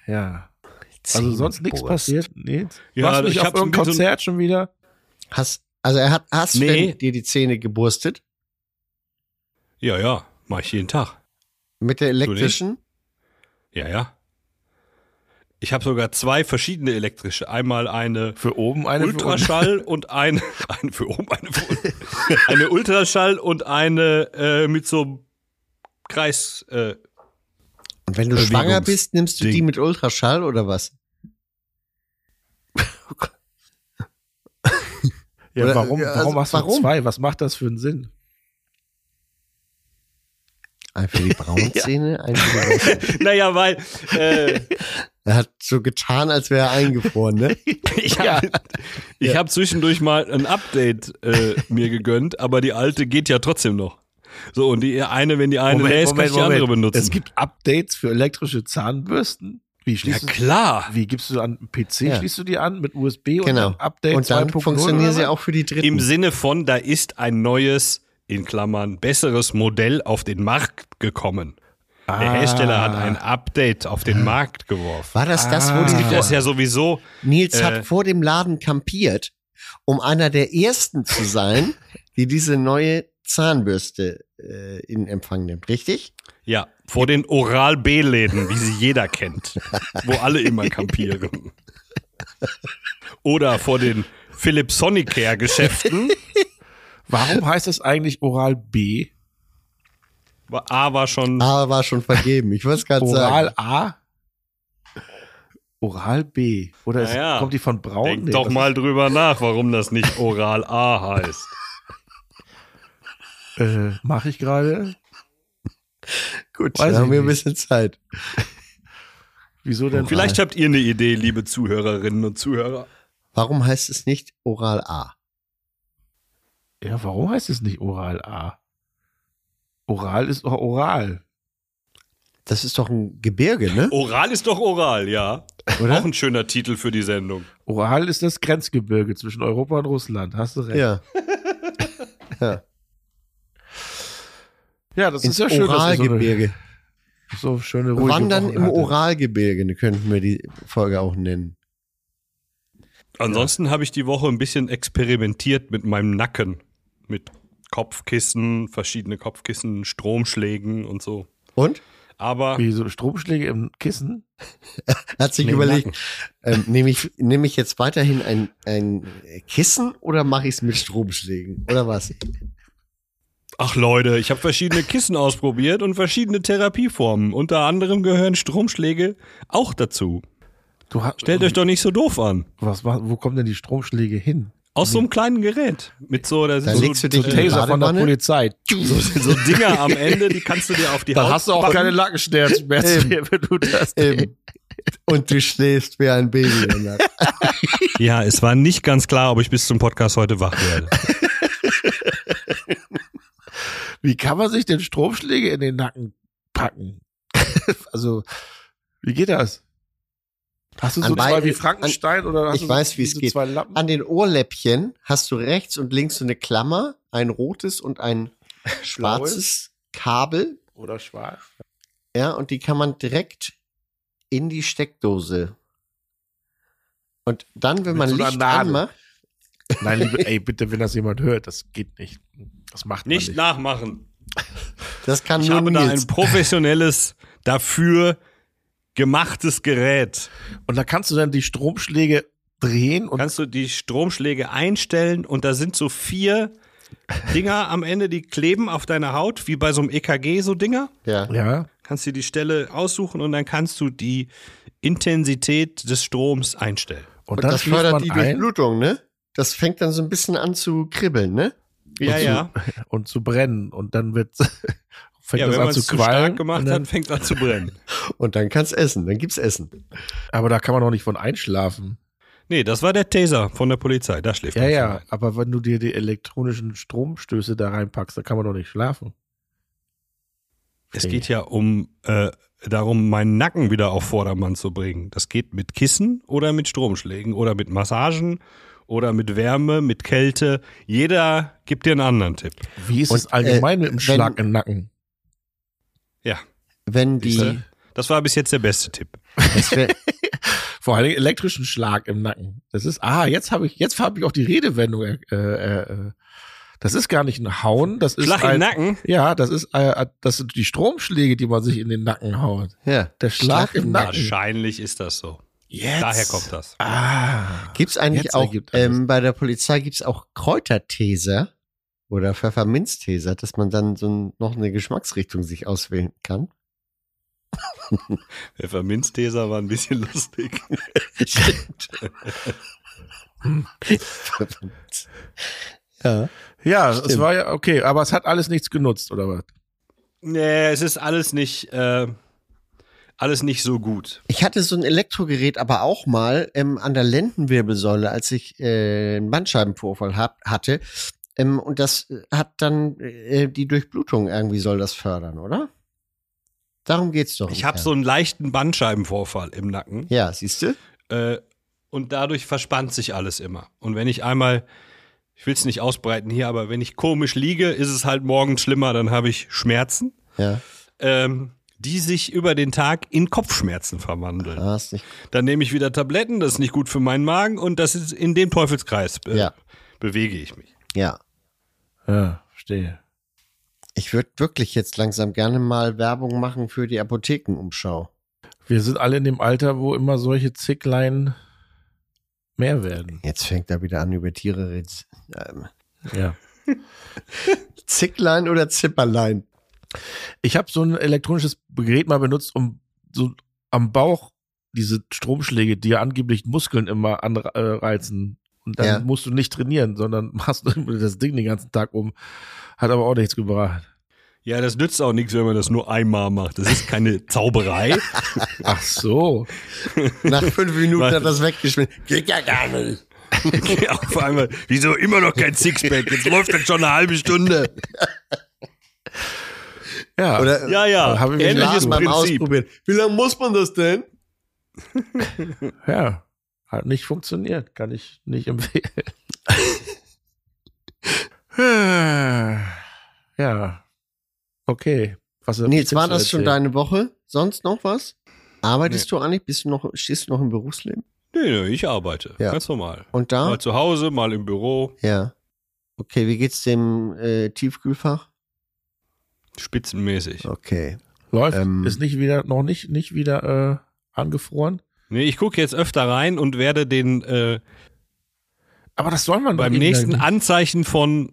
Ja. Also sonst nichts passiert? Nee. Ja, Warst du nicht ich auf hab so ein irgendeinem Konzert schon wieder? Hast, also er hat, hast du Nee. denn dir die Zähne geburstet? Ja, ja, mach ich jeden Tag. Mit der elektrischen? Ja, ja. Ich habe sogar zwei verschiedene elektrische. Einmal eine Für oben eine. Ultraschall und eine, eine für oben, eine für unten. Eine Ultraschall und eine äh, mit so einem Kreis. Äh, Und wenn du schwanger bist, nimmst du die Ding. mit Ultraschall oder was? Ja, Oder- warum, ja, also warum hast du warum? zwei? Was macht das für einen Sinn? Ein für die braunen Zähne, ein für die naja, weil äh, Er hat so getan, als wäre er eingefroren, ne? ich habe ich hab zwischendurch mal ein Update äh, mir gegönnt, aber die alte geht ja trotzdem noch. So, und die eine, wenn die eine leer ist, kann ich die andere benutzen. Es gibt Updates für elektrische Zahnbürsten. Wie ja schließt du, klar. wie gibst du an PC Ja. schließt du die an mit USB und Genau. dann Update Und dann 2.0 funktionieren sie auch für die Im Dritten. Sinne von, da ist ein neues, in Klammern, besseres Modell auf den Markt gekommen. Der Ah. Hersteller hat ein Update auf den Markt geworfen. War das das, wo Ah. die Das ja sowieso, Nils Äh. hat vor dem Laden kampiert, um einer der ersten zu sein, die diese neue Zahnbürste äh, in Empfang nimmt, richtig? ja, vor den Oral-B-Läden, wie sie jeder kennt, wo alle immer kampieren. Oder vor den Philipp Sonicare-Geschäften. Warum heißt es eigentlich Oral B? A war schon, Aber war schon vergeben. Ich wollte es gerade Oral. A? Oral B. Oder ist, Naja, kommt die von Braun? denk Nee, doch mal drüber nach, warum das nicht Oral A heißt. Äh, Mache ich gerade. Gut, Weiß dann haben wir ein bisschen Zeit. Wieso denn? Vielleicht habt ihr eine Idee, liebe Zuhörerinnen und Zuhörer. Warum heißt es nicht Oral A? Ja, warum heißt es nicht Oral A? Oral ist doch oral. Das ist doch ein Gebirge, ne? Oral ist doch oral, ja. Oder? Auch ein schöner Titel für die Sendung. Oral ist das Grenzgebirge zwischen Europa und Russland. Hast du recht. Ja. ja. Ja, das Ins ist ja schön. Oralgebirge. So, eine, so schöne ruhige Wandern Wochen im hatte. Oralgebirge ne, könnten wir die Folge auch nennen. Ansonsten habe ich die Woche ein bisschen experimentiert mit meinem Nacken. Mit Kopfkissen, verschiedene Kopfkissen, Stromschlägen und so. Und? Aber Wie so Stromschläge im Kissen? Hat sich Nee, überlegt, ähm, nehme ich, nehme ich jetzt weiterhin ein, ein Kissen oder mache ich es mit Stromschlägen? Oder was? Ach Leute, ich habe verschiedene Kissen ausprobiert und verschiedene Therapieformen. Unter anderem gehören Stromschläge auch dazu. Du hast, Stellt euch doch nicht so doof an. was, wa- wo kommen denn die Stromschläge hin? Aus so einem kleinen Gerät. Mit so, da Da sind legst so, du dich So Taser von der. Polizei. so, so Dinger am Ende, die kannst du dir auf die Da Haut hast du auch packen. keine Nackenschmerzen Eben. mehr, wenn du das und du schläfst wie ein Baby. Ja, es war nicht ganz klar, ob ich bis zum Podcast heute wach werde. Wie kann man sich denn Stromschläge in den Nacken packen? also, wie geht das? Hast du An so zwei wie Frankenstein oder hast ich du weiß, so, wie es geht. An den Ohrläppchen hast du rechts und links so eine Klammer, ein rotes und ein schwarzes Kabel. oder schwarz? Ja, und die kann man direkt in die Steckdose. Und dann, wenn Mit man so Licht Nadel. anmacht, Nein, liebe, ey, bitte, wenn das jemand hört, das geht nicht. Das macht man Nicht nicht. nachmachen. das kann Ich nur habe da Nils. ein professionelles, dafür gemachtes Gerät. Und da kannst du dann die Stromschläge drehen und Kannst du die Stromschläge einstellen und da sind so vier Dinger am Ende, die kleben auf deiner Haut, wie bei so einem EKG so Dinger. ja. ja, Kannst du die Stelle aussuchen und dann kannst du die Intensität des Stroms einstellen. und, Und das schläft fördert man die ein Durchblutung, ne? Das fängt dann so ein bisschen an zu kribbeln, ne? Ja, Und ja. und zu brennen und dann wird fängt Ja, das wenn an zu es zu qualmen. stark gemacht und dann, hat, fängt es an zu brennen. Und dann kannst essen, dann gibt's Essen. Aber da kann man doch nicht von einschlafen. Nee, das war der Taser von der Polizei. Da schläft Ja, ja, von. aber wenn du dir die elektronischen Stromstöße da reinpackst, dann kann man doch nicht schlafen. Es geht ja um äh, darum, meinen Nacken wieder auf Vordermann zu bringen. Das geht mit Kissen oder mit Stromschlägen oder mit Massagen oder mit Wärme, mit Kälte. Jeder gibt dir einen anderen Tipp. Wie ist Und, es allgemein äh, mit dem wenn- Schlag im Nacken? Ja, Wenn die, das war bis jetzt der beste Tipp. Vor allem elektrischen Schlag im Nacken. Das ist, ah, jetzt habe ich, jetzt habe ich auch die Redewendung. Äh, äh, äh, das ist gar nicht ein Hauen, das ist Schlag ein, im Nacken. Ja, das ist, äh, das sind die Stromschläge, die man sich in den Nacken haut. ja. Der Schlag, im Nacken. Wahrscheinlich ist das so. Jetzt. Daher kommt das. Ah. Gibt's eigentlich Jetzt auch, ähm, bei der Polizei gibt's auch Kräuterteser oder Pfefferminzteser, dass man dann so ein, noch eine Geschmacksrichtung sich auswählen kann. Pfefferminzteser war ein bisschen lustig. Stimmt. ja. Ja, es war ja okay, aber es hat alles nichts genutzt, oder was? Nee, es ist alles nicht, äh, alles nicht so gut. Ich hatte so ein Elektrogerät aber auch mal ähm, an der Lendenwirbelsäule, als ich äh, einen Bandscheibenvorfall hab, hatte. Ähm, und das äh, hat dann äh, die Durchblutung irgendwie soll das fördern, oder? Darum geht's doch. Ich habe so einen leichten Bandscheibenvorfall im Nacken. Ja, siehst du? Äh, und dadurch verspannt sich alles immer. Und wenn ich einmal, ich will es nicht ausbreiten hier, aber wenn ich komisch liege, ist es halt morgens schlimmer, dann habe ich Schmerzen, Ja. ähm, die sich über den Tag in Kopfschmerzen verwandeln. Ah, ist nicht. Dann nehme ich wieder Tabletten, das ist nicht gut für meinen Magen und das ist in dem Teufelskreis äh, Ja. bewege ich mich. Ja. Ja, verstehe. Ich würde wirklich jetzt langsam gerne mal Werbung machen für die Apothekenumschau. Wir sind alle in dem Alter, wo immer solche Zicklein mehr werden. Jetzt fängt er wieder an, über Tiere reden. Ähm, Ja. Zicklein oder Zipperlein? Ich habe so ein elektronisches Gerät mal benutzt, um so am Bauch diese Stromschläge, die ja angeblich Muskeln immer anreizen. Und dann Ja. musst du nicht trainieren, sondern machst das Ding den ganzen Tag um. Hat aber auch nichts gebracht. Ja, das nützt auch nichts, wenn man das nur einmal macht. Das ist keine Zauberei. Ach so. Nach fünf Minuten hat das weggeschmissen. Geht ja gar nicht. Auf einmal, wieso immer noch kein Sixpack? Jetzt läuft das schon eine halbe Stunde. Ja. Oder Ja, ja, Hab ich mich ähnliches beim Prinzip. Ausprobieren. Wie lange muss man das denn? ja. Hat nicht funktioniert. Kann ich nicht empfehlen. ja. Okay. Was Nils, war das schon deine Woche? Sonst noch was? Arbeitest du eigentlich? Bist du noch, stehst du noch im Berufsleben? Nee, nee, ich arbeite. Ja. Ganz normal. Und da? Mal zu Hause, mal im Büro. Ja. Okay, wie geht's dem äh, Tiefkühlfach? Spitzenmäßig. Okay. Läuft. Ähm, ist nicht wieder, noch nicht, nicht wieder äh, angefroren. Nee, ich gucke jetzt öfter rein und werde den äh, Aber das soll man doch beim nächsten. Anzeichen von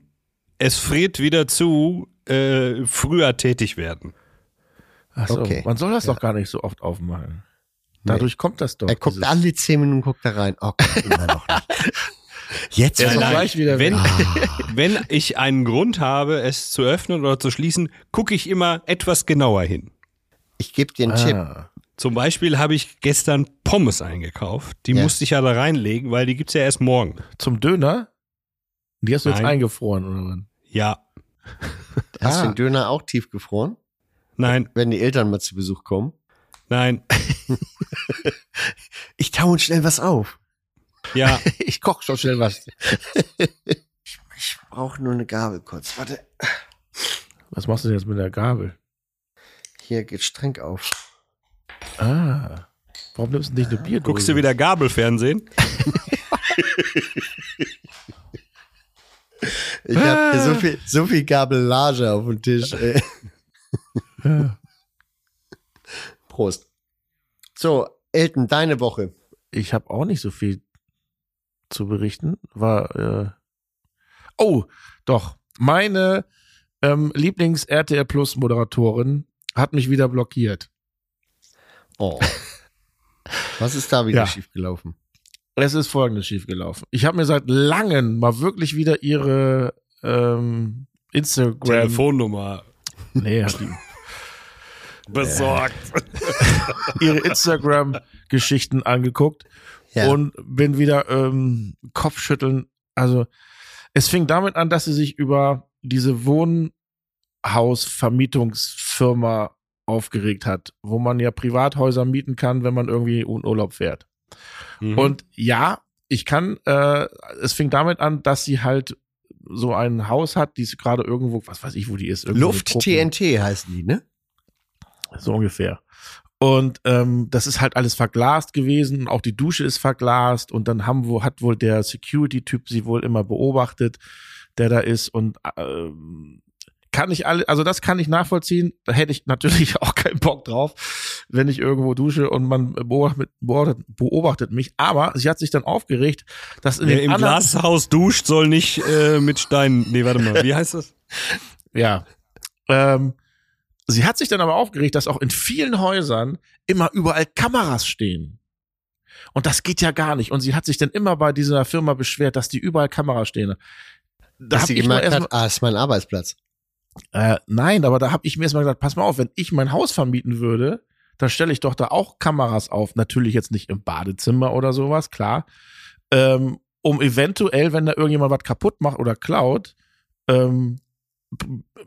es friert wieder zu äh, früher tätig werden. Ach so, Okay. Man soll das Ja. doch gar nicht so oft aufmachen. Dadurch kommt das doch. Er guckt alle zehn Minuten guckt da rein. Oh Gott, immer noch nicht. Jetzt Ja, gleich wieder wenn, weg. wenn ich einen Grund habe, es zu öffnen oder zu schließen, gucke ich immer etwas genauer hin. Ich gebe dir einen Tipp. Ah. Zum Beispiel habe ich gestern Pommes eingekauft. Die Ja. musste ich ja da reinlegen, weil die gibt's ja erst morgen. Zum Döner? Die hast du jetzt Nein. eingefroren, oder was? Ja, Hast du Ah. den Döner auch tiefgefroren? nein, Wenn die Eltern mal zu Besuch kommen? nein, Ich tau uns schnell was auf. Ja. Ich koch schon schnell was. Ich brauche nur eine Gabel kurz. Warte. Was machst du denn jetzt mit der Gabel? Hier geht streng auf. Ah. Warum nimmst du nicht eine Bierdose? Guckst du wieder Gabelfernsehen? Ich habe hier so viel, so viel Gabellage auf dem Tisch. ey. Ja. Prost. So, Elton, deine Woche. Ich habe auch nicht so viel zu berichten. War äh oh, doch meine ähm, Lieblings RTL Plus Moderatorin hat mich wieder blockiert. Oh. Was ist da wieder Ja. schiefgelaufen? Es ist folgendes schiefgelaufen. Ich habe mir seit langem mal wirklich wieder ihre ähm, Instagram Telefonnummer nee, hat die, besorgt. ihre Instagram Geschichten angeguckt Ja. und bin wieder ähm, Kopfschütteln. Also es fing damit an, dass sie sich über diese Wohnhausvermietungsfirma aufgeregt hat, wo man ja Privathäuser mieten kann, wenn man irgendwie in Urlaub fährt. Mhm. Und ja, ich kann, äh, es fing damit an, dass sie halt so ein Haus hat, die ist gerade irgendwo, was weiß ich, wo die ist. Luft. TNT heißen die, ne? So ungefähr. Und ähm, das ist halt alles verglast gewesen. Auch die Dusche ist verglast. Und dann haben wo, hat wohl der Security-Typ sie wohl immer beobachtet, der da ist. Und ähm, kann ich alle, also das kann ich nachvollziehen. Da hätte ich natürlich auch keinen Bock drauf, wenn ich irgendwo dusche und man beobachtet, beobachtet, beobachtet mich. Aber sie hat sich dann aufgeregt, dass in Wer den im anderen, Glashaus duscht, soll nicht äh, mit Steinen. Nee, warte mal, wie heißt das? Ja. Ähm, sie hat sich dann aber aufgeregt, dass auch in vielen Häusern immer überall Kameras stehen. Und das geht ja gar nicht. Und sie hat sich dann immer bei dieser Firma beschwert, dass die überall Kameras stehen. Da Dass sie gemerkt hat, ah, ist mein Arbeitsplatz. Äh, nein, aber da habe ich mir erstmal gesagt, pass mal auf, wenn ich mein Haus vermieten würde, dann stelle ich doch da auch Kameras auf. Natürlich jetzt nicht im Badezimmer oder sowas, klar. Ähm, um eventuell, wenn da irgendjemand was kaputt macht oder klaut, ähm,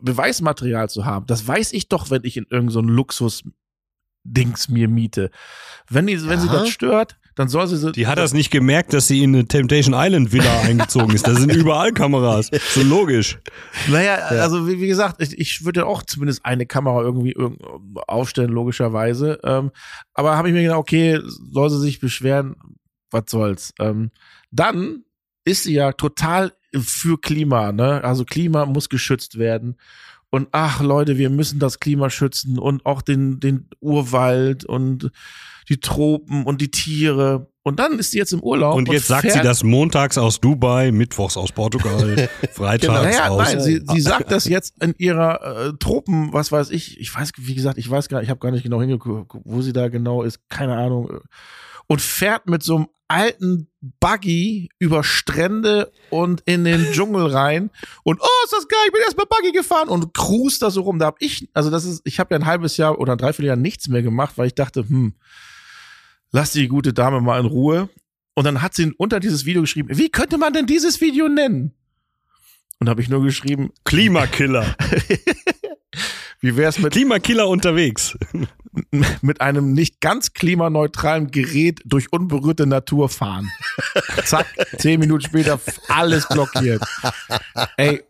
Beweismaterial zu haben. Das weiß ich doch, wenn ich in irgendein so ein Luxus-Dings mir miete. Wenn, die, wenn sie Ja. das stört, dann soll sie. Die hat das nicht gemerkt, dass sie in eine Temptation Island Villa eingezogen ist. Da sind überall Kameras. So logisch. Naja, also wie, wie gesagt, ich, ich würde auch zumindest eine Kamera irgendwie irgend- aufstellen, logischerweise. Ähm, aber habe ich mir gedacht, okay, soll sie sich beschweren, was soll's. Ähm, dann ist sie ja total für Klima, ne? Also Klima muss geschützt werden. Und ach Leute, wir müssen das Klima schützen und auch den, den Urwald und die Tropen und die Tiere. Und dann ist sie jetzt im Urlaub. Und jetzt sagt sie das montags aus Dubai, mittwochs aus Portugal, freitags Naja, aus. nein, sie, sie sagt das jetzt in ihrer äh, Tropen, was weiß ich, ich weiß, wie gesagt, ich weiß gar ich habe gar nicht genau hingeguckt, wo sie da genau ist, keine Ahnung. Und fährt mit so einem alten Buggy über Strände und in den Dschungel rein und oh, ist das geil, ich bin erst mal Buggy gefahren und cruist da so rum. Da hab ich, also das ist, ich habe ja ein halbes Jahr oder ein Dreivierteljahr nichts mehr gemacht, weil ich dachte, hm, lass die gute Dame mal in Ruhe. Und dann hat sie unter dieses Video geschrieben, wie könnte man denn dieses Video nennen? Und habe ich nur geschrieben, Klimakiller. wie wär's mit, Klimakiller unterwegs. mit einem nicht ganz klimaneutralen Gerät durch unberührte Natur fahren. Zack, zehn Minuten später alles blockiert. Ey,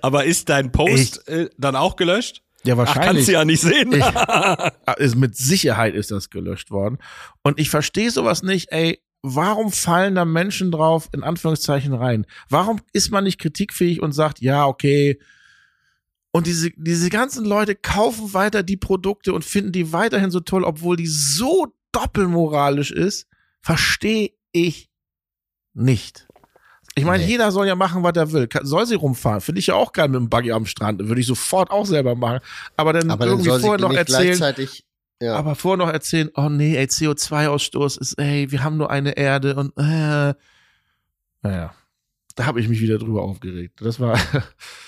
Aber ist dein Post äh, dann auch gelöscht? ja Ach, wahrscheinlich. kannst du ja nicht sehen. ist, mit Sicherheit ist das gelöscht worden. Und ich verstehe sowas nicht, ey, warum fallen da Menschen drauf, in Anführungszeichen, rein? Warum ist man nicht kritikfähig und sagt, ja, okay, und diese, diese ganzen Leute kaufen weiter die Produkte und finden die weiterhin so toll, obwohl die so doppelmoralisch ist, verstehe ich nicht. Ich meine, Nee. jeder soll ja machen, was er will. Soll sie rumfahren. Finde ich ja auch geil mit dem Buggy am Strand. Würde ich sofort auch selber machen. Aber dann Aber dann irgendwie sie vorher noch erzählen, gleichzeitig. Ja. aber vorher noch erzählen, oh nee, ey, CO2-Ausstoß ist, ey, wir haben nur eine Erde und äh, naja, da habe ich mich wieder drüber aufgeregt. Das war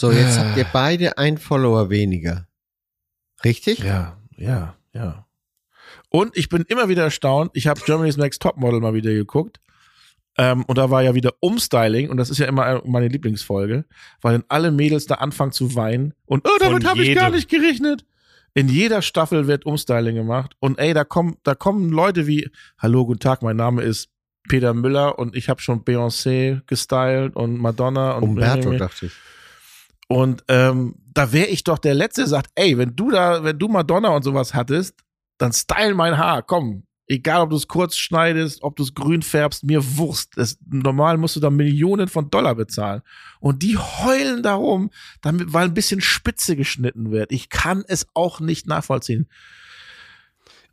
So, jetzt habt ihr beide einen Follower weniger. Richtig? ja, ja, ja. Und ich bin immer wieder erstaunt. Ich habe Germany's Next Topmodel mal wieder geguckt. Ähm, und da war ja wieder Umstyling und das ist ja immer meine Lieblingsfolge, weil dann alle Mädels da anfangen zu weinen und oh, damit habe ich gar nicht gerechnet. In jeder Staffel wird Umstyling gemacht und ey, da kommen da kommen Leute wie Hallo, guten Tag, mein Name ist Peter Müller und ich habe schon Beyoncé gestylt und Madonna und Umberto, dachte ich. Und ähm, da wäre ich doch der Letzte, der sagt, ey, wenn du da, wenn du Madonna und sowas hattest, dann style mein Haar, komm. Egal, ob du es kurz schneidest, ob du es grün färbst, mir Wurst. Es, normal musst du da Millionen von Dollar bezahlen. Und die heulen darum, damit, weil ein bisschen Spitze geschnitten wird. Ich kann es auch nicht nachvollziehen.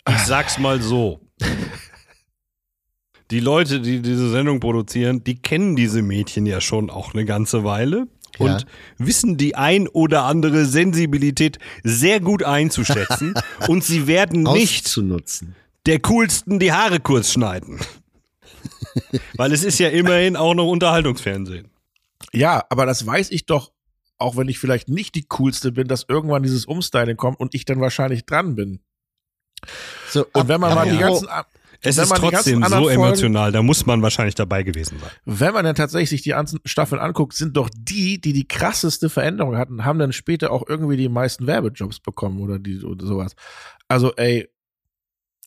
Ich sag's mal so. Die Leute, die diese Sendung produzieren, die kennen diese Mädchen ja schon auch eine ganze Weile und Ja. wissen die ein oder andere Sensibilität sehr gut einzuschätzen und sie werden nicht Auszunutzen. der coolsten die Haare kurz schneiden. Weil es ist ja immerhin auch noch Unterhaltungsfernsehen. Ja, aber das weiß ich doch, auch wenn ich vielleicht nicht die coolste bin, dass irgendwann dieses Umstyling kommt und ich dann wahrscheinlich dran bin. So, Und wenn man mal die apropos- ganzen, ab- Es ist trotzdem so anderen Folgen- emotional, da muss man wahrscheinlich dabei gewesen sein. wenn man dann tatsächlich sich die ganzen Staffeln anguckt, sind doch die, die die krasseste Veränderung hatten, haben dann später auch irgendwie die meisten Werbejobs bekommen oder die oder sowas. Also, ey,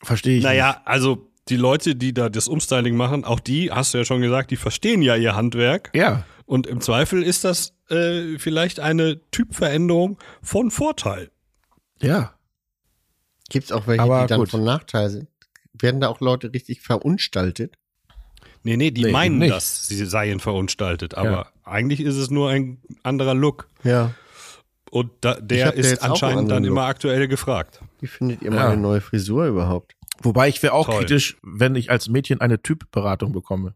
verstehe ich. Naja, also die Leute, die da das Umstyling machen, auch die, hast du ja schon gesagt, die verstehen ja ihr Handwerk. Nicht. Ja, Und im Zweifel ist das äh, vielleicht eine Typveränderung von Vorteil. ja. Gibt's auch welche, Aber die dann gut. von Nachteil sind? Werden da auch Leute richtig verunstaltet? Nee, nee, die Nee, meinen nicht. das, sie seien verunstaltet. Aber Ja. eigentlich ist es nur ein anderer Look. Ja. Und da, der ist anscheinend dann anderen immer Look. aktuell gefragt. Wie findet ihr Ja. meine neue Frisur überhaupt? Wobei ich wäre auch Toll. kritisch, wenn ich als Mädchen eine Typberatung bekomme.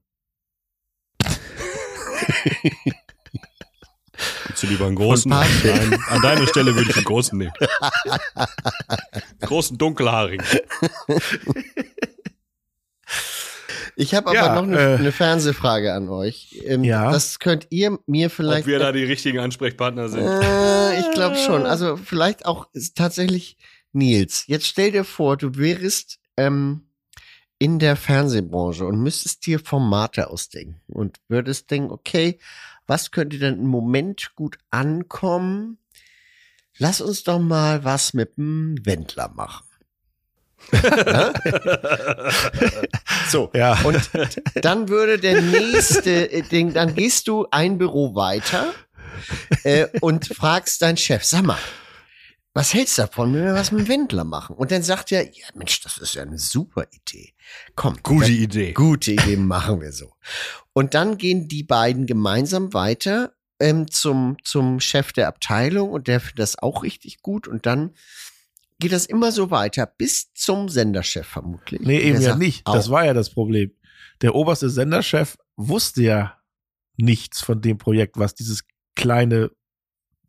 Willst du lieber einen großen? Nein, an deiner Stelle würde ich einen großen nehmen. großen dunkelhaarigen. Ich habe aber Ja, noch eine, äh, eine Fernsehfrage an euch. Ähm, Ja. Das könnt ihr mir vielleicht. Ob wir da die richtigen Ansprechpartner sind. Äh, ich glaube schon. Also vielleicht auch ist tatsächlich Nils. Jetzt stell dir vor, du wärst ähm, in der Fernsehbranche und müsstest dir Formate ausdenken und würdest denken, okay, was könnte denn im Moment gut ankommen? Lass uns doch mal was mit dem Wendler machen. So, Ja. und dann würde der nächste, äh, den, dann gehst du ein Büro weiter äh, und fragst deinen Chef, sag mal, was hältst du davon, wenn wir was mit dem Wendler machen? Und dann sagt er, ja Mensch, das ist ja eine super Idee. Komm, Gute dann- Idee. Gute Idee, machen wir so. Und dann gehen die beiden gemeinsam weiter ähm, zum, zum Chef der Abteilung und der findet das auch richtig gut. Und dann geht das immer so weiter bis zum Senderchef vermutlich. Nee, eben ja sagt nicht. Das war ja das Problem. Der oberste Senderchef wusste ja nichts von dem Projekt, was dieses kleine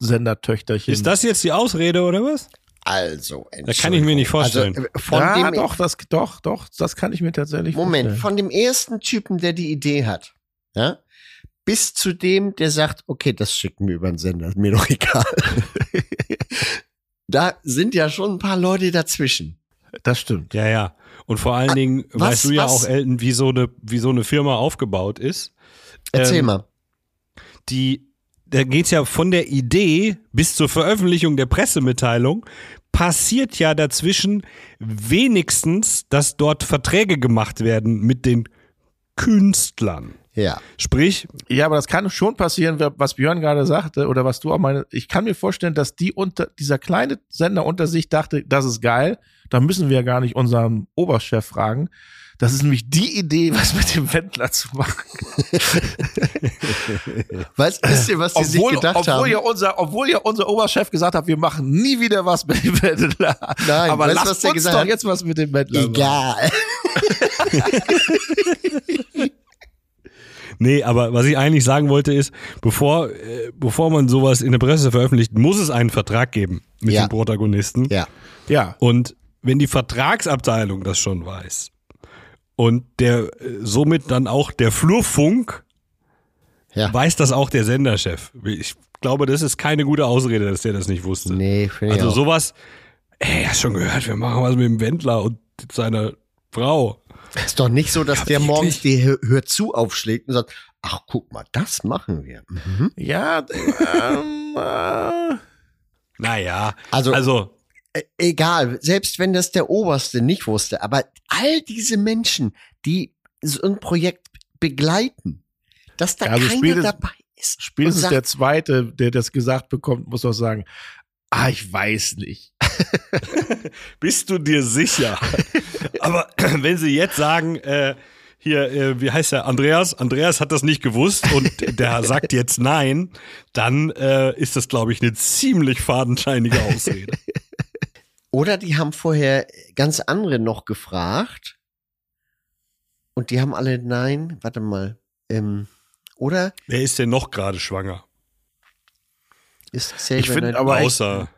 Sendertöchterchen. Ist das jetzt die Ausrede oder was? Also, Da kann ich mir nicht vorstellen. Also, von ja, dem, doch, das, doch, doch, das kann ich mir tatsächlich Moment, vorstellen. von dem ersten Typen, der die Idee hat, ja, bis zu dem, der sagt, okay, das schicken wir über den Sender, ist mir doch egal. da sind ja schon ein paar Leute dazwischen. Das stimmt. Ja, ja. Und vor allen Dingen was- weißt du ja was- auch, Elton, wie so eine, wie so eine Firma aufgebaut ist. Erzähl Ähm, mal. Die, da geht's ja von der Idee bis zur Veröffentlichung der Pressemitteilung, passiert ja dazwischen wenigstens, dass dort Verträge gemacht werden mit den Künstlern. Ja. Sprich, Ja, aber das kann schon passieren, was Björn gerade sagte oder was du auch meine. Ich kann mir vorstellen, dass die unter dieser kleine Sender unter sich dachte, das ist geil. Da müssen wir ja gar nicht unseren Oberchef fragen. Das ist nämlich die Idee, was mit dem Wendler zu machen. Weißt, wisst ihr, was die sich Obwohl, gedacht obwohl, haben? ja unser, obwohl ja unser Oberchef gesagt hat, wir machen nie wieder was mit dem Wendler. Nein, aber weißt du, lass was der uns gesagt doch hat? jetzt was mit dem Wendler machen. Egal. Nee, aber was ich eigentlich sagen wollte ist, bevor, äh, bevor man sowas in der Presse veröffentlicht, muss es einen Vertrag geben mit Ja. dem Protagonisten. Ja. Ja, Und wenn die Vertragsabteilung das schon weiß und der äh, somit dann auch der Flurfunk Ja. weiß das auch der Senderchef. Ich glaube, das ist keine gute Ausrede, dass der das nicht wusste. Nee, finde ich also auch. sowas, ey, hast schon gehört, wir machen was mit dem Wendler und seiner Frau. ist doch nicht so, dass Ja, der wirklich? morgens die Hör, zu aufschlägt und sagt, ach, guck mal, das machen wir. Mhm. ja, ähm, äh, Naja, Also, also egal, selbst wenn das der Oberste nicht wusste, aber all diese Menschen, die so ein Projekt begleiten, dass da Ja, also keiner spätestens- dabei ist. spätestens sagt, der Zweite, der das gesagt bekommt, muss auch sagen, ah, ich weiß nicht. Bist du dir sicher? Aber wenn sie jetzt sagen, äh, hier, äh, wie heißt der, Andreas? Andreas hat das nicht gewusst und der sagt jetzt nein, dann äh, ist das, glaube ich, eine ziemlich fadenscheinige Ausrede. Oder die haben vorher ganz andere noch gefragt und die haben alle nein, warte mal, ähm, oder Wer ist denn noch gerade schwanger? ist Ich finde aber echt, Außer,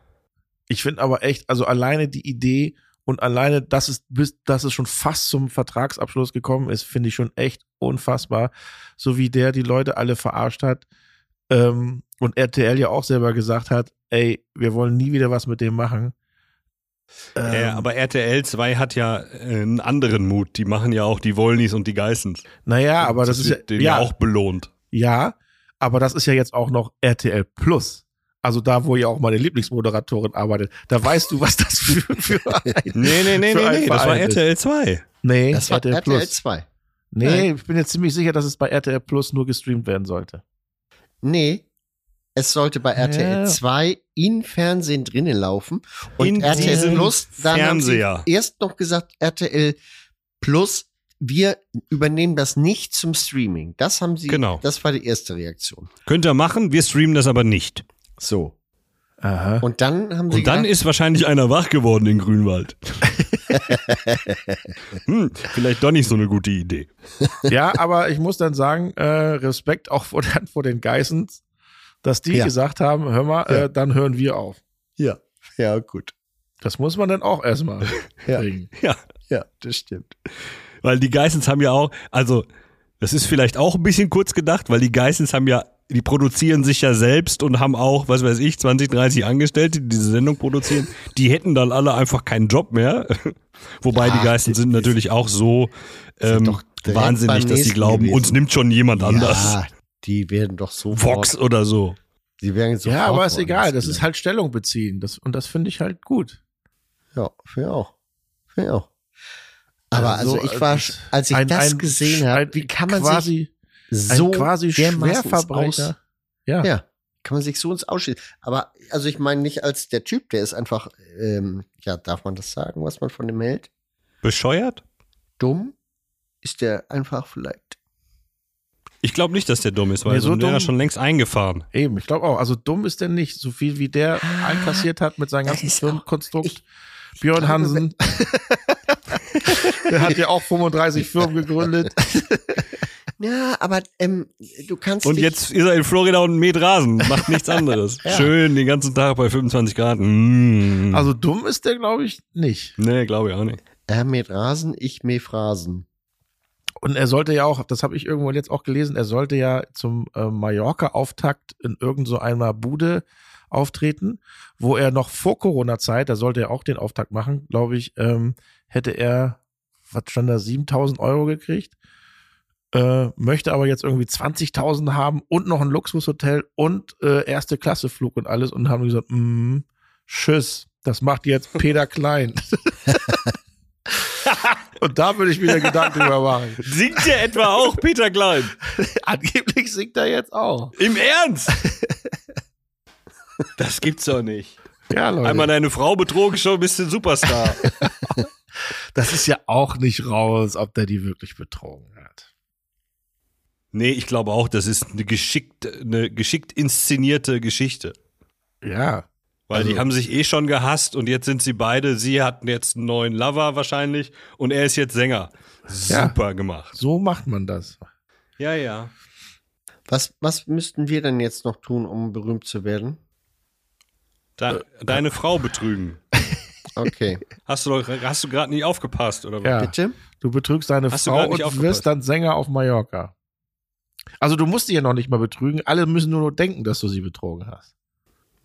ich finde aber echt, also alleine die Idee und alleine, dass es bis, dass es schon fast zum Vertragsabschluss gekommen ist, finde ich schon echt unfassbar. So wie der die Leute alle verarscht hat ähm, und RTL ja auch selber gesagt hat, ey, wir wollen nie wieder was mit dem machen. Ähm, äh, aber RTL 2 hat ja äh, einen anderen Mut. Die machen ja auch die Wollnis und die Geissens. naja, aber das, ist ja, denen ja auch belohnt. Ja, aber das ist ja jetzt auch noch RTL Plus. Also da, wo ja auch meine Lieblingsmoderatorin arbeitet. Da weißt du, was das für, für ein, Nee, nee, nee, nee, nee, das war. RTL 2. Nee, Das war RTL, RTL Plus. 2. Nee, ich bin jetzt ziemlich sicher, dass es bei RTL Plus nur gestreamt werden sollte. Nee, es sollte bei RTL Ja. 2 in Fernsehen drinnen laufen und In RTL Plus, dann Fernseher. haben sie erst noch gesagt, RTL Plus, wir übernehmen das nicht zum Streaming. Das haben sie, Genau. das war die erste Reaktion. Könnt ihr machen, wir streamen das aber nicht. So. Aha. Und dann haben sie Und dann gedacht, ist wahrscheinlich einer wach geworden in Grünwald. hm, vielleicht doch nicht so eine gute Idee. Ja, aber ich muss dann sagen, äh, Respekt auch vor, den- vor den Geissens, dass die Ja. gesagt haben, hör mal, Ja. äh, dann hören wir auf. ja, ja, gut. Das muss man dann auch erstmal Ja. bringen. Ja, Ja, das stimmt. Weil die Geissens haben ja auch, also das ist vielleicht auch ein bisschen kurz gedacht, weil die Geissens haben ja, die produzieren sich ja selbst und haben auch, was weiß ich, 20, 30 Angestellte, die diese Sendung produzieren. Die hätten dann alle einfach keinen Job mehr. Wobei Ja, die Geissens sind natürlich auch so ähm, wahnsinnig, dass sie glauben, gewesen. uns nimmt schon jemand anders. Die werden doch so Vox oder so. Die werden sofort Ja, aber ist egal. Das ist halt Stellung beziehen. Das, und das finde ich halt gut. Ja, finde ich auch. Finde ich auch. Aber also, so, ich war, äh, als ich ein- das ein- gesehen habe, wie kann man quasi, sich ein so quasi Schwerverbrecher. Ja. ja, kann man sich so ins Ausschießen. Aber also ich meine nicht als der Typ, der ist einfach, ähm, ja, darf man das sagen, was man von dem hält? Bescheuert? Dumm? Ist der einfach vielleicht? Ich glaube nicht, dass der dumm ist, weil Nee, so so wäre dumm- schon längst eingefahren. Eben, ich glaube auch. Also dumm ist der nicht. So viel wie der einkassiert hat mit seinem ganzen Firmenkonstrukt. ich- Björn glaube, Hansen. der hat ja auch 35 Firmen gegründet. Ja, aber ähm, du kannst Und jetzt ist er in Florida und mäht Rasen, macht nichts anderes. Ja. Schön den ganzen Tag bei 25 Grad. Mm. Also dumm ist der, glaube ich, nicht. nee, glaube ich auch nicht. er mäht Rasen, ich mäh Phrasen. Und er sollte ja auch, das habe ich irgendwo jetzt auch gelesen, er sollte ja zum äh, Mallorca-Auftakt in irgend so einer Bude auftreten, wo er noch vor Corona-Zeit, da sollte er auch den Auftakt machen, glaube ich, ähm, hätte er, was stand da, 7000 Euro gekriegt, äh, möchte aber jetzt irgendwie 20.000 haben und noch ein Luxushotel und äh, erste Klasse Flug und alles und haben gesagt, mm, tschüss, das macht jetzt Peter Klein. und da würde ich mir Gedanken drüber machen. Singt der etwa auch Peter Klein? Angeblich singt er jetzt auch. Im Ernst? Das gibt's doch nicht. Ja, Leute. Einmal deine Frau betrogen, schon bist du ein Superstar. das ist ja auch nicht raus, ob der die wirklich betrogen hat. nee, ich glaube auch, das ist eine geschickt, eine geschickt inszenierte Geschichte. Ja. Weil Also- die haben sich eh schon gehasst und jetzt sind sie beide, sie hatten jetzt einen neuen Lover wahrscheinlich und er ist jetzt Sänger. Ja. Super gemacht. So macht man das. Ja, ja. Was, was müssten wir denn jetzt noch tun, um berühmt zu werden? Da, deine Frau betrügen. Okay, Hast du doch, hast du gerade nicht aufgepasst, oder was? Ja. bitte? Du betrügst deine Hast du Frau und aufgepasst? wirst dann Sänger auf Mallorca. Also du musst die ja noch nicht mal betrügen. Alle müssen nur, nur denken, dass du sie betrogen hast.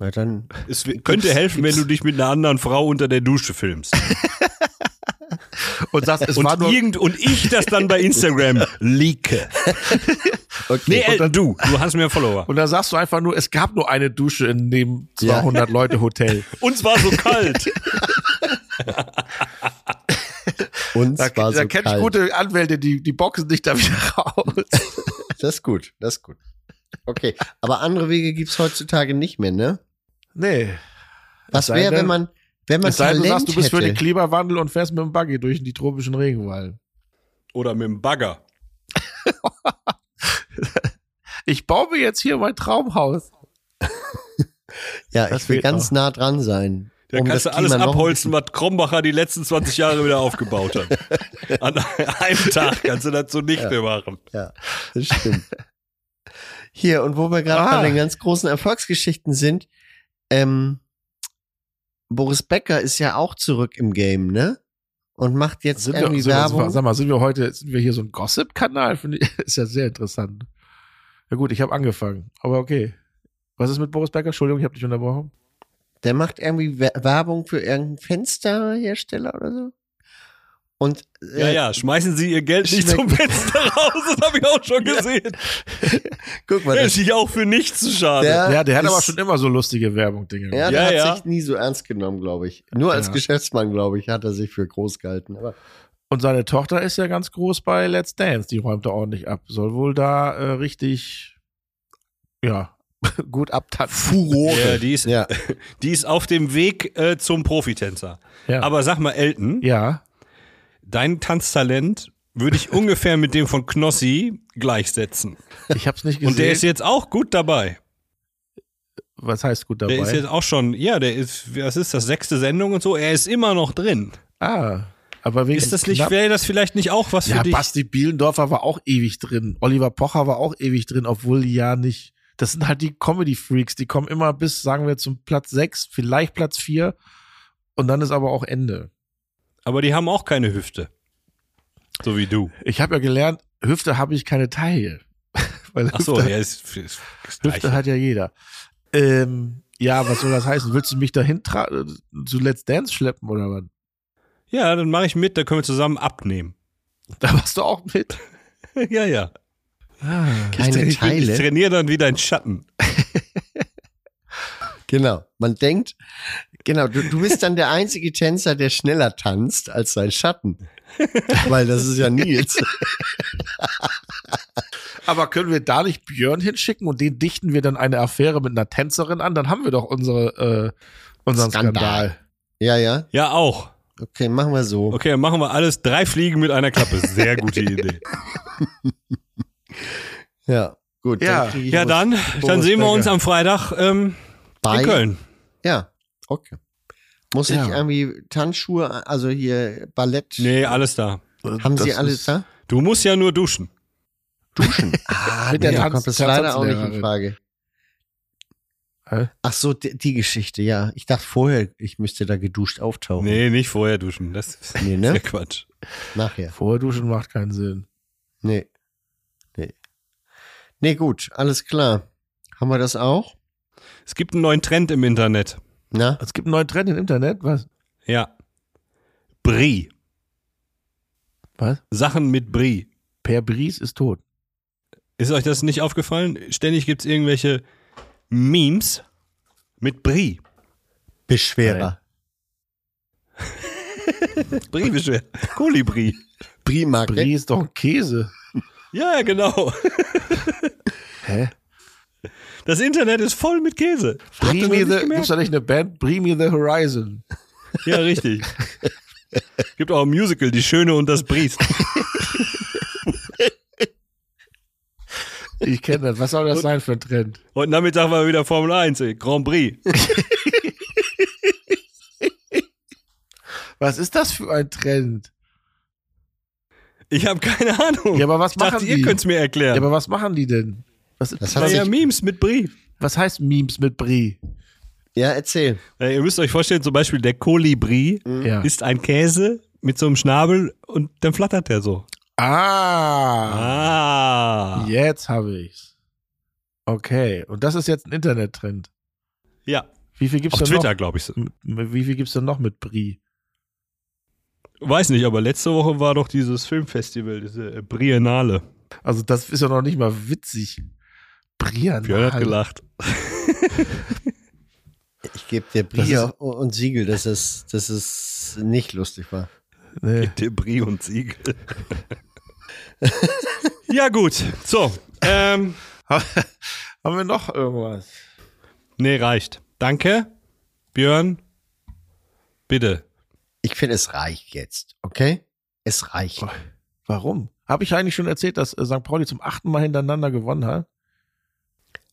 Na dann, Es könnte helfen, wenn du dich mit einer anderen Frau unter der Dusche filmst. Und sagst, es Und, war nur, irgend, und ich das dann bei Instagram leake. okay. Nee, Elton, du. Du hast mehr Follower. und dann sagst du einfach nur, es gab nur eine Dusche in dem 200 Leute Hotel. Uns war so kalt. uns Da, war da so kenne ich gute Anwälte, die, die boxen dich da wieder raus. Das ist gut, das ist gut. Okay, aber andere Wege gibt's heutzutage nicht mehr, ne? Nee. Was sei wäre, wenn man, wenn man Es sei denn, du Talent sagst, du bist für hätte? den Klimawandel und fährst mit dem Buggy durch die tropischen Regenwald. Oder mit dem Bagger. Ich baue mir jetzt hier mein Traumhaus. ja, das ich will ganz nah dran sein. Da um kannst das du alles abholzen, was Krombacher die letzten 20 Jahre wieder aufgebaut hat. An einem Tag kannst du das zunichte machen. Ja, das stimmt. Hier, und wo wir gerade Ah. bei den ganz großen Erfolgsgeschichten sind, ähm, Boris Becker ist ja auch zurück im Game, ne? Und macht jetzt Sind wir, irgendwie wir, Werbung. sag mal, sind wir heute, sind wir hier so ein Gossip-Kanal? Ist ja sehr interessant. Ja gut, ich habe angefangen, aber okay. Was ist mit Boris Becker? Entschuldigung, ich habe dich unterbrochen. Der macht irgendwie We- Werbung für irgendeinen Fensterhersteller oder so. Und Ja, äh, ja, schmeißen sie ihr Geld nicht zum Fenster raus, das habe ich auch schon gesehen. guck mal, Er das, ist sich auch für nichts zu schade. Der- ja, der hat ist- aber schon immer so lustige Werbung-Dinge. ja, gemacht. der Ja, hat ja. sich nie so ernst genommen, glaube ich. Nur als Ja. Geschäftsmann, glaube ich, hat er sich für groß gehalten. Aber Und seine Tochter ist ja ganz groß bei Let's Dance. Die räumt da ordentlich ab. Soll wohl da äh, richtig, ja, gut abtanzen. Ja, die, ist, ja, die ist auf dem Weg äh, zum Profitänzer. Ja. Aber sag mal, Elton, ja, dein Tanztalent würde ich ungefähr mit dem von Knossi gleichsetzen. ich hab's nicht gesehen. Und der ist jetzt auch gut dabei. Was heißt gut dabei? Der ist jetzt auch schon, ja, der ist, was ist das, sechste Sendung und so, er ist immer noch drin. ah, aber wegen Ist das nicht, wäre das vielleicht nicht auch was Ja, für dich? Basti Bielendorfer war auch ewig drin. Oliver Pocher war auch ewig drin, obwohl die ja nicht. Das sind halt die Comedy-Freaks, die kommen immer bis, sagen wir, zum Platz 6, vielleicht Platz 4. Und dann ist aber auch Ende. Aber die haben auch keine Hüfte. So wie du. Ich habe ja gelernt, Hüfte habe ich keine Taille. Weil Ach so, Hüfte, ja, ist, ist, Hüfte hat ja jeder. Ähm, ja, was soll das heißen? Willst du mich dahin zu Let's Dance schleppen oder was? Ja, dann mache ich mit, dann können wir zusammen abnehmen. Da warst du auch mit. ja, ja. Keine ich, Teile. Ich trainiere dann wieder in Schatten. Genau. Man denkt, genau, du, du bist dann der einzige Tänzer, der schneller tanzt als sein Schatten. Weil das ist ja Nils. Aber können wir da nicht Björn hinschicken und den dichten wir dann eine Affäre mit einer Tänzerin an? Dann haben wir doch unsere, äh, unseren Skandal. Skandal. Ja, ja. Ja, auch. Okay, machen wir so. Okay, dann machen wir alles drei Fliegen mit einer Klappe. Sehr gute Idee. Ja, gut. Ja. ich Ja, dann, dann sehen wir uns am Freitag ähm, in Köln. Ja, okay. Muss ich Ja. irgendwie Tanzschuhe, also hier Ballett, Nee, alles da. haben Das Sie alles ist- da? Du musst ja nur duschen. Duschen. Ah, Mit der nee, Tanz- kommt das leider auch nicht in. Frage. Hä? Ach so, die, die Geschichte, ja. Ich dachte vorher, ich müsste da geduscht auftauchen. Nee, nicht vorher duschen. Das ist Nee, ne? Quatsch. Nachher. Vorher duschen macht keinen Sinn. Nee. Nee. Nee, gut, alles klar. Haben wir das auch? Es gibt einen neuen Trend im Internet. Na? Es gibt einen neuen Trend im Internet. Was? Ja. Brie. Was? Sachen mit Brie. Per Bries ist tot. Ist euch das nicht aufgefallen? Ständig gibt's irgendwelche Memes mit Brie. Beschwerer. Brie, beschwer. Kolibri. Primark. Brie ist doch Käse. Ja, genau. Hä? Das Internet ist voll mit Käse. Ihr me the, gibt's da nicht eine Band? Brie me the Horizon. Ja, richtig. Gibt auch ein Musical, Die Schöne und das Bries. Ich kenne das. Was soll das sein für ein Trend? Heute Nachmittag war wieder Formel 1, ey. Grand Prix. Was ist das für ein Trend? Ich habe keine Ahnung. Ja, aber was ich dachte, machen ihr die? könnt's mir erklären. Ja, aber was machen die denn? Was, Das hat ja, Memes mit Brie. was heißt Memes mit Brie? Ja, erzähl. Ja, ihr müsst euch vorstellen, zum Beispiel der Kolibri Ja. ist ein Käse mit so einem Schnabel und dann flattert der so. Ah, Ah. jetzt habe ich's. Okay, und das ist jetzt ein Internettrend. Ja. Wie viel gibt's Auf denn Twitter, noch? glaube ich. so. Wie viel gibt's denn noch mit Brie? Weiß nicht, aber letzte Woche war doch dieses Filmfestival, diese Briennale. Also das ist ja noch nicht mal witzig. Brian. Björn hat gelacht. Ich gebe dir Das Bier ist- und Siegel, dass es, dass es nicht lustig war. Nee. Der Brie und Siegel. ja, gut. So. Ähm, Haben wir noch irgendwas? nee, reicht. Danke. Björn. Bitte. Ich finde, es reicht jetzt, okay? Es reicht. Warum? Habe ich eigentlich schon erzählt, dass äh, St. Pauli zum achten Mal hintereinander gewonnen hat?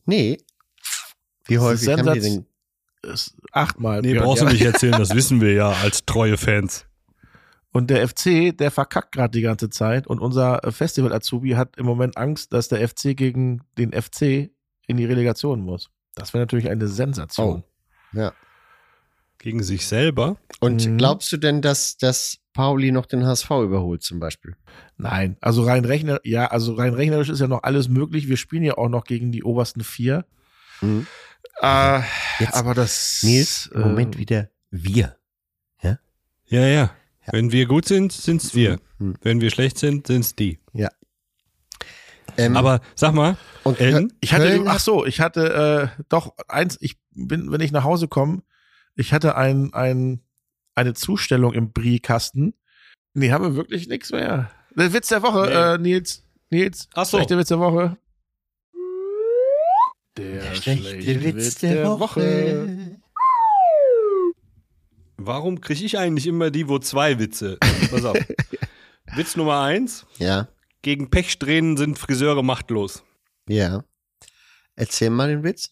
Nee. Wie Das häufig haben die denn? Achtmal. Nee, Björn, brauchst ja. du nicht erzählen, das wissen wir ja als treue Fans. Und der FC, der verkackt gerade die ganze Zeit. Und unser äh, Festival-Azubi hat im Moment Angst, dass der FC gegen den FC in die Relegation muss. Das wäre natürlich eine Sensation. Ja. Gegen sich selber. Und Mhm. glaubst du denn, dass, dass Pauli noch den HSV überholt zum Beispiel? Nein, also rein rechner, ja, also rein rechnerisch ist ja noch alles möglich. Wir spielen ja auch noch gegen die obersten vier. Mhm. Äh, Jetzt, aber das Nils, im äh, Moment wieder wir. Ja, ja. Wenn wir gut sind, sind's wir. Hm. Wenn wir schlecht sind, sind's die. Ähm, Aber sag mal, und Elton? Ich hatte, Köln- ach so, ich hatte äh, doch eins, ich bin, wenn ich nach Hause komme, ich hatte ein, ein, eine Zustellung im Briefkasten. Nee, haben wir wirklich nichts mehr. Der Witz der Woche, Nee. äh, Nils. Nils, Ach so. schlechter Witz der Woche. Der, der schlechte Witz der Woche. warum kriege ich eigentlich immer die, wo zwei Witze? Pass auf. Witz Nummer eins. Ja, Gegen Pechsträhnen sind Friseure machtlos. ja. Erzähl mal den Witz.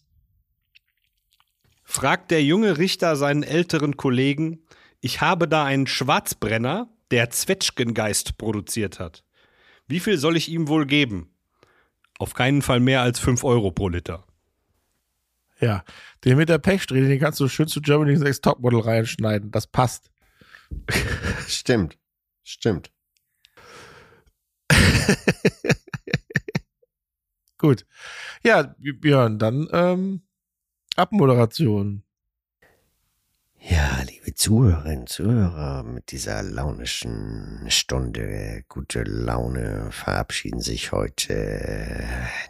Fragt der junge Richter seinen älteren Kollegen, ich habe da einen Schwarzbrenner, der Zwetschgengeist produziert hat. Wie viel soll ich ihm wohl geben? Auf keinen Fall mehr als 5 Euro pro Liter. Ja, den mit der Pechsträhne, den kannst du schön zu Germany's Next Topmodel reinschneiden. Das passt. Stimmt. Stimmt. Gut. Ja, Björn, dann ähm, Abmoderation. Ja, liebe Zuhörerinnen, Zuhörer, mit dieser launischen Stunde gute Laune verabschieden sich heute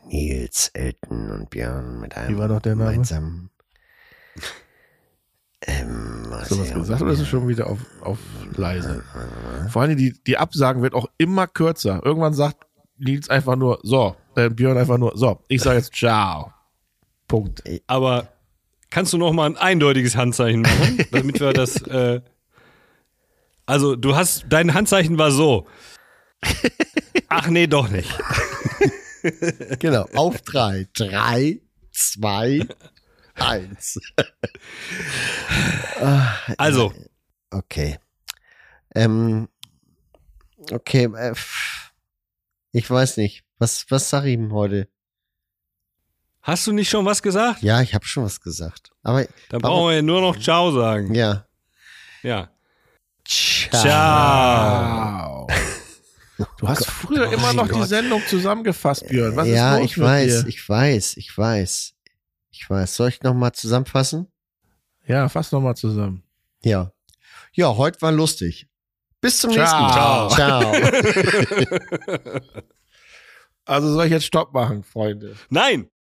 Nils, Elton und Björn mit einem Wie war noch der Name? gemeinsamen. Ähm, Hast du was gesagt oder ist es schon wieder auf, auf leise? Vor allem die, die Absagen wird auch immer kürzer. Irgendwann sagt Nils einfach nur, so, äh, Björn einfach nur, so, ich sage jetzt ciao. Punkt. Aber kannst du noch mal ein eindeutiges Handzeichen machen, damit wir das. Äh, also du hast dein Handzeichen war so. Ach nee, doch nicht. Genau, auf drei. Drei, zwei, eins. Ah, Also Okay. Ähm, okay, äh, ich weiß nicht. Was, was sag ich ihm heute? Hast du nicht schon was gesagt? Ja, ich habe schon was gesagt. Aber Dann brauchen wir ja nur noch Ciao sagen. ja. Ja. Ciao. Ciao. Du hast früher immer noch die Sendung zusammengefasst, Björn. Was ja, ist los ich mit weiß, dir? ich weiß, ich weiß. Ich weiß. Soll ich noch mal zusammenfassen? Ja, fass noch mal zusammen. Ja. Ja, heute war lustig. Bis zum Ciao. nächsten Mal. Ciao. Also soll ich jetzt Stopp machen, Freunde? Nein.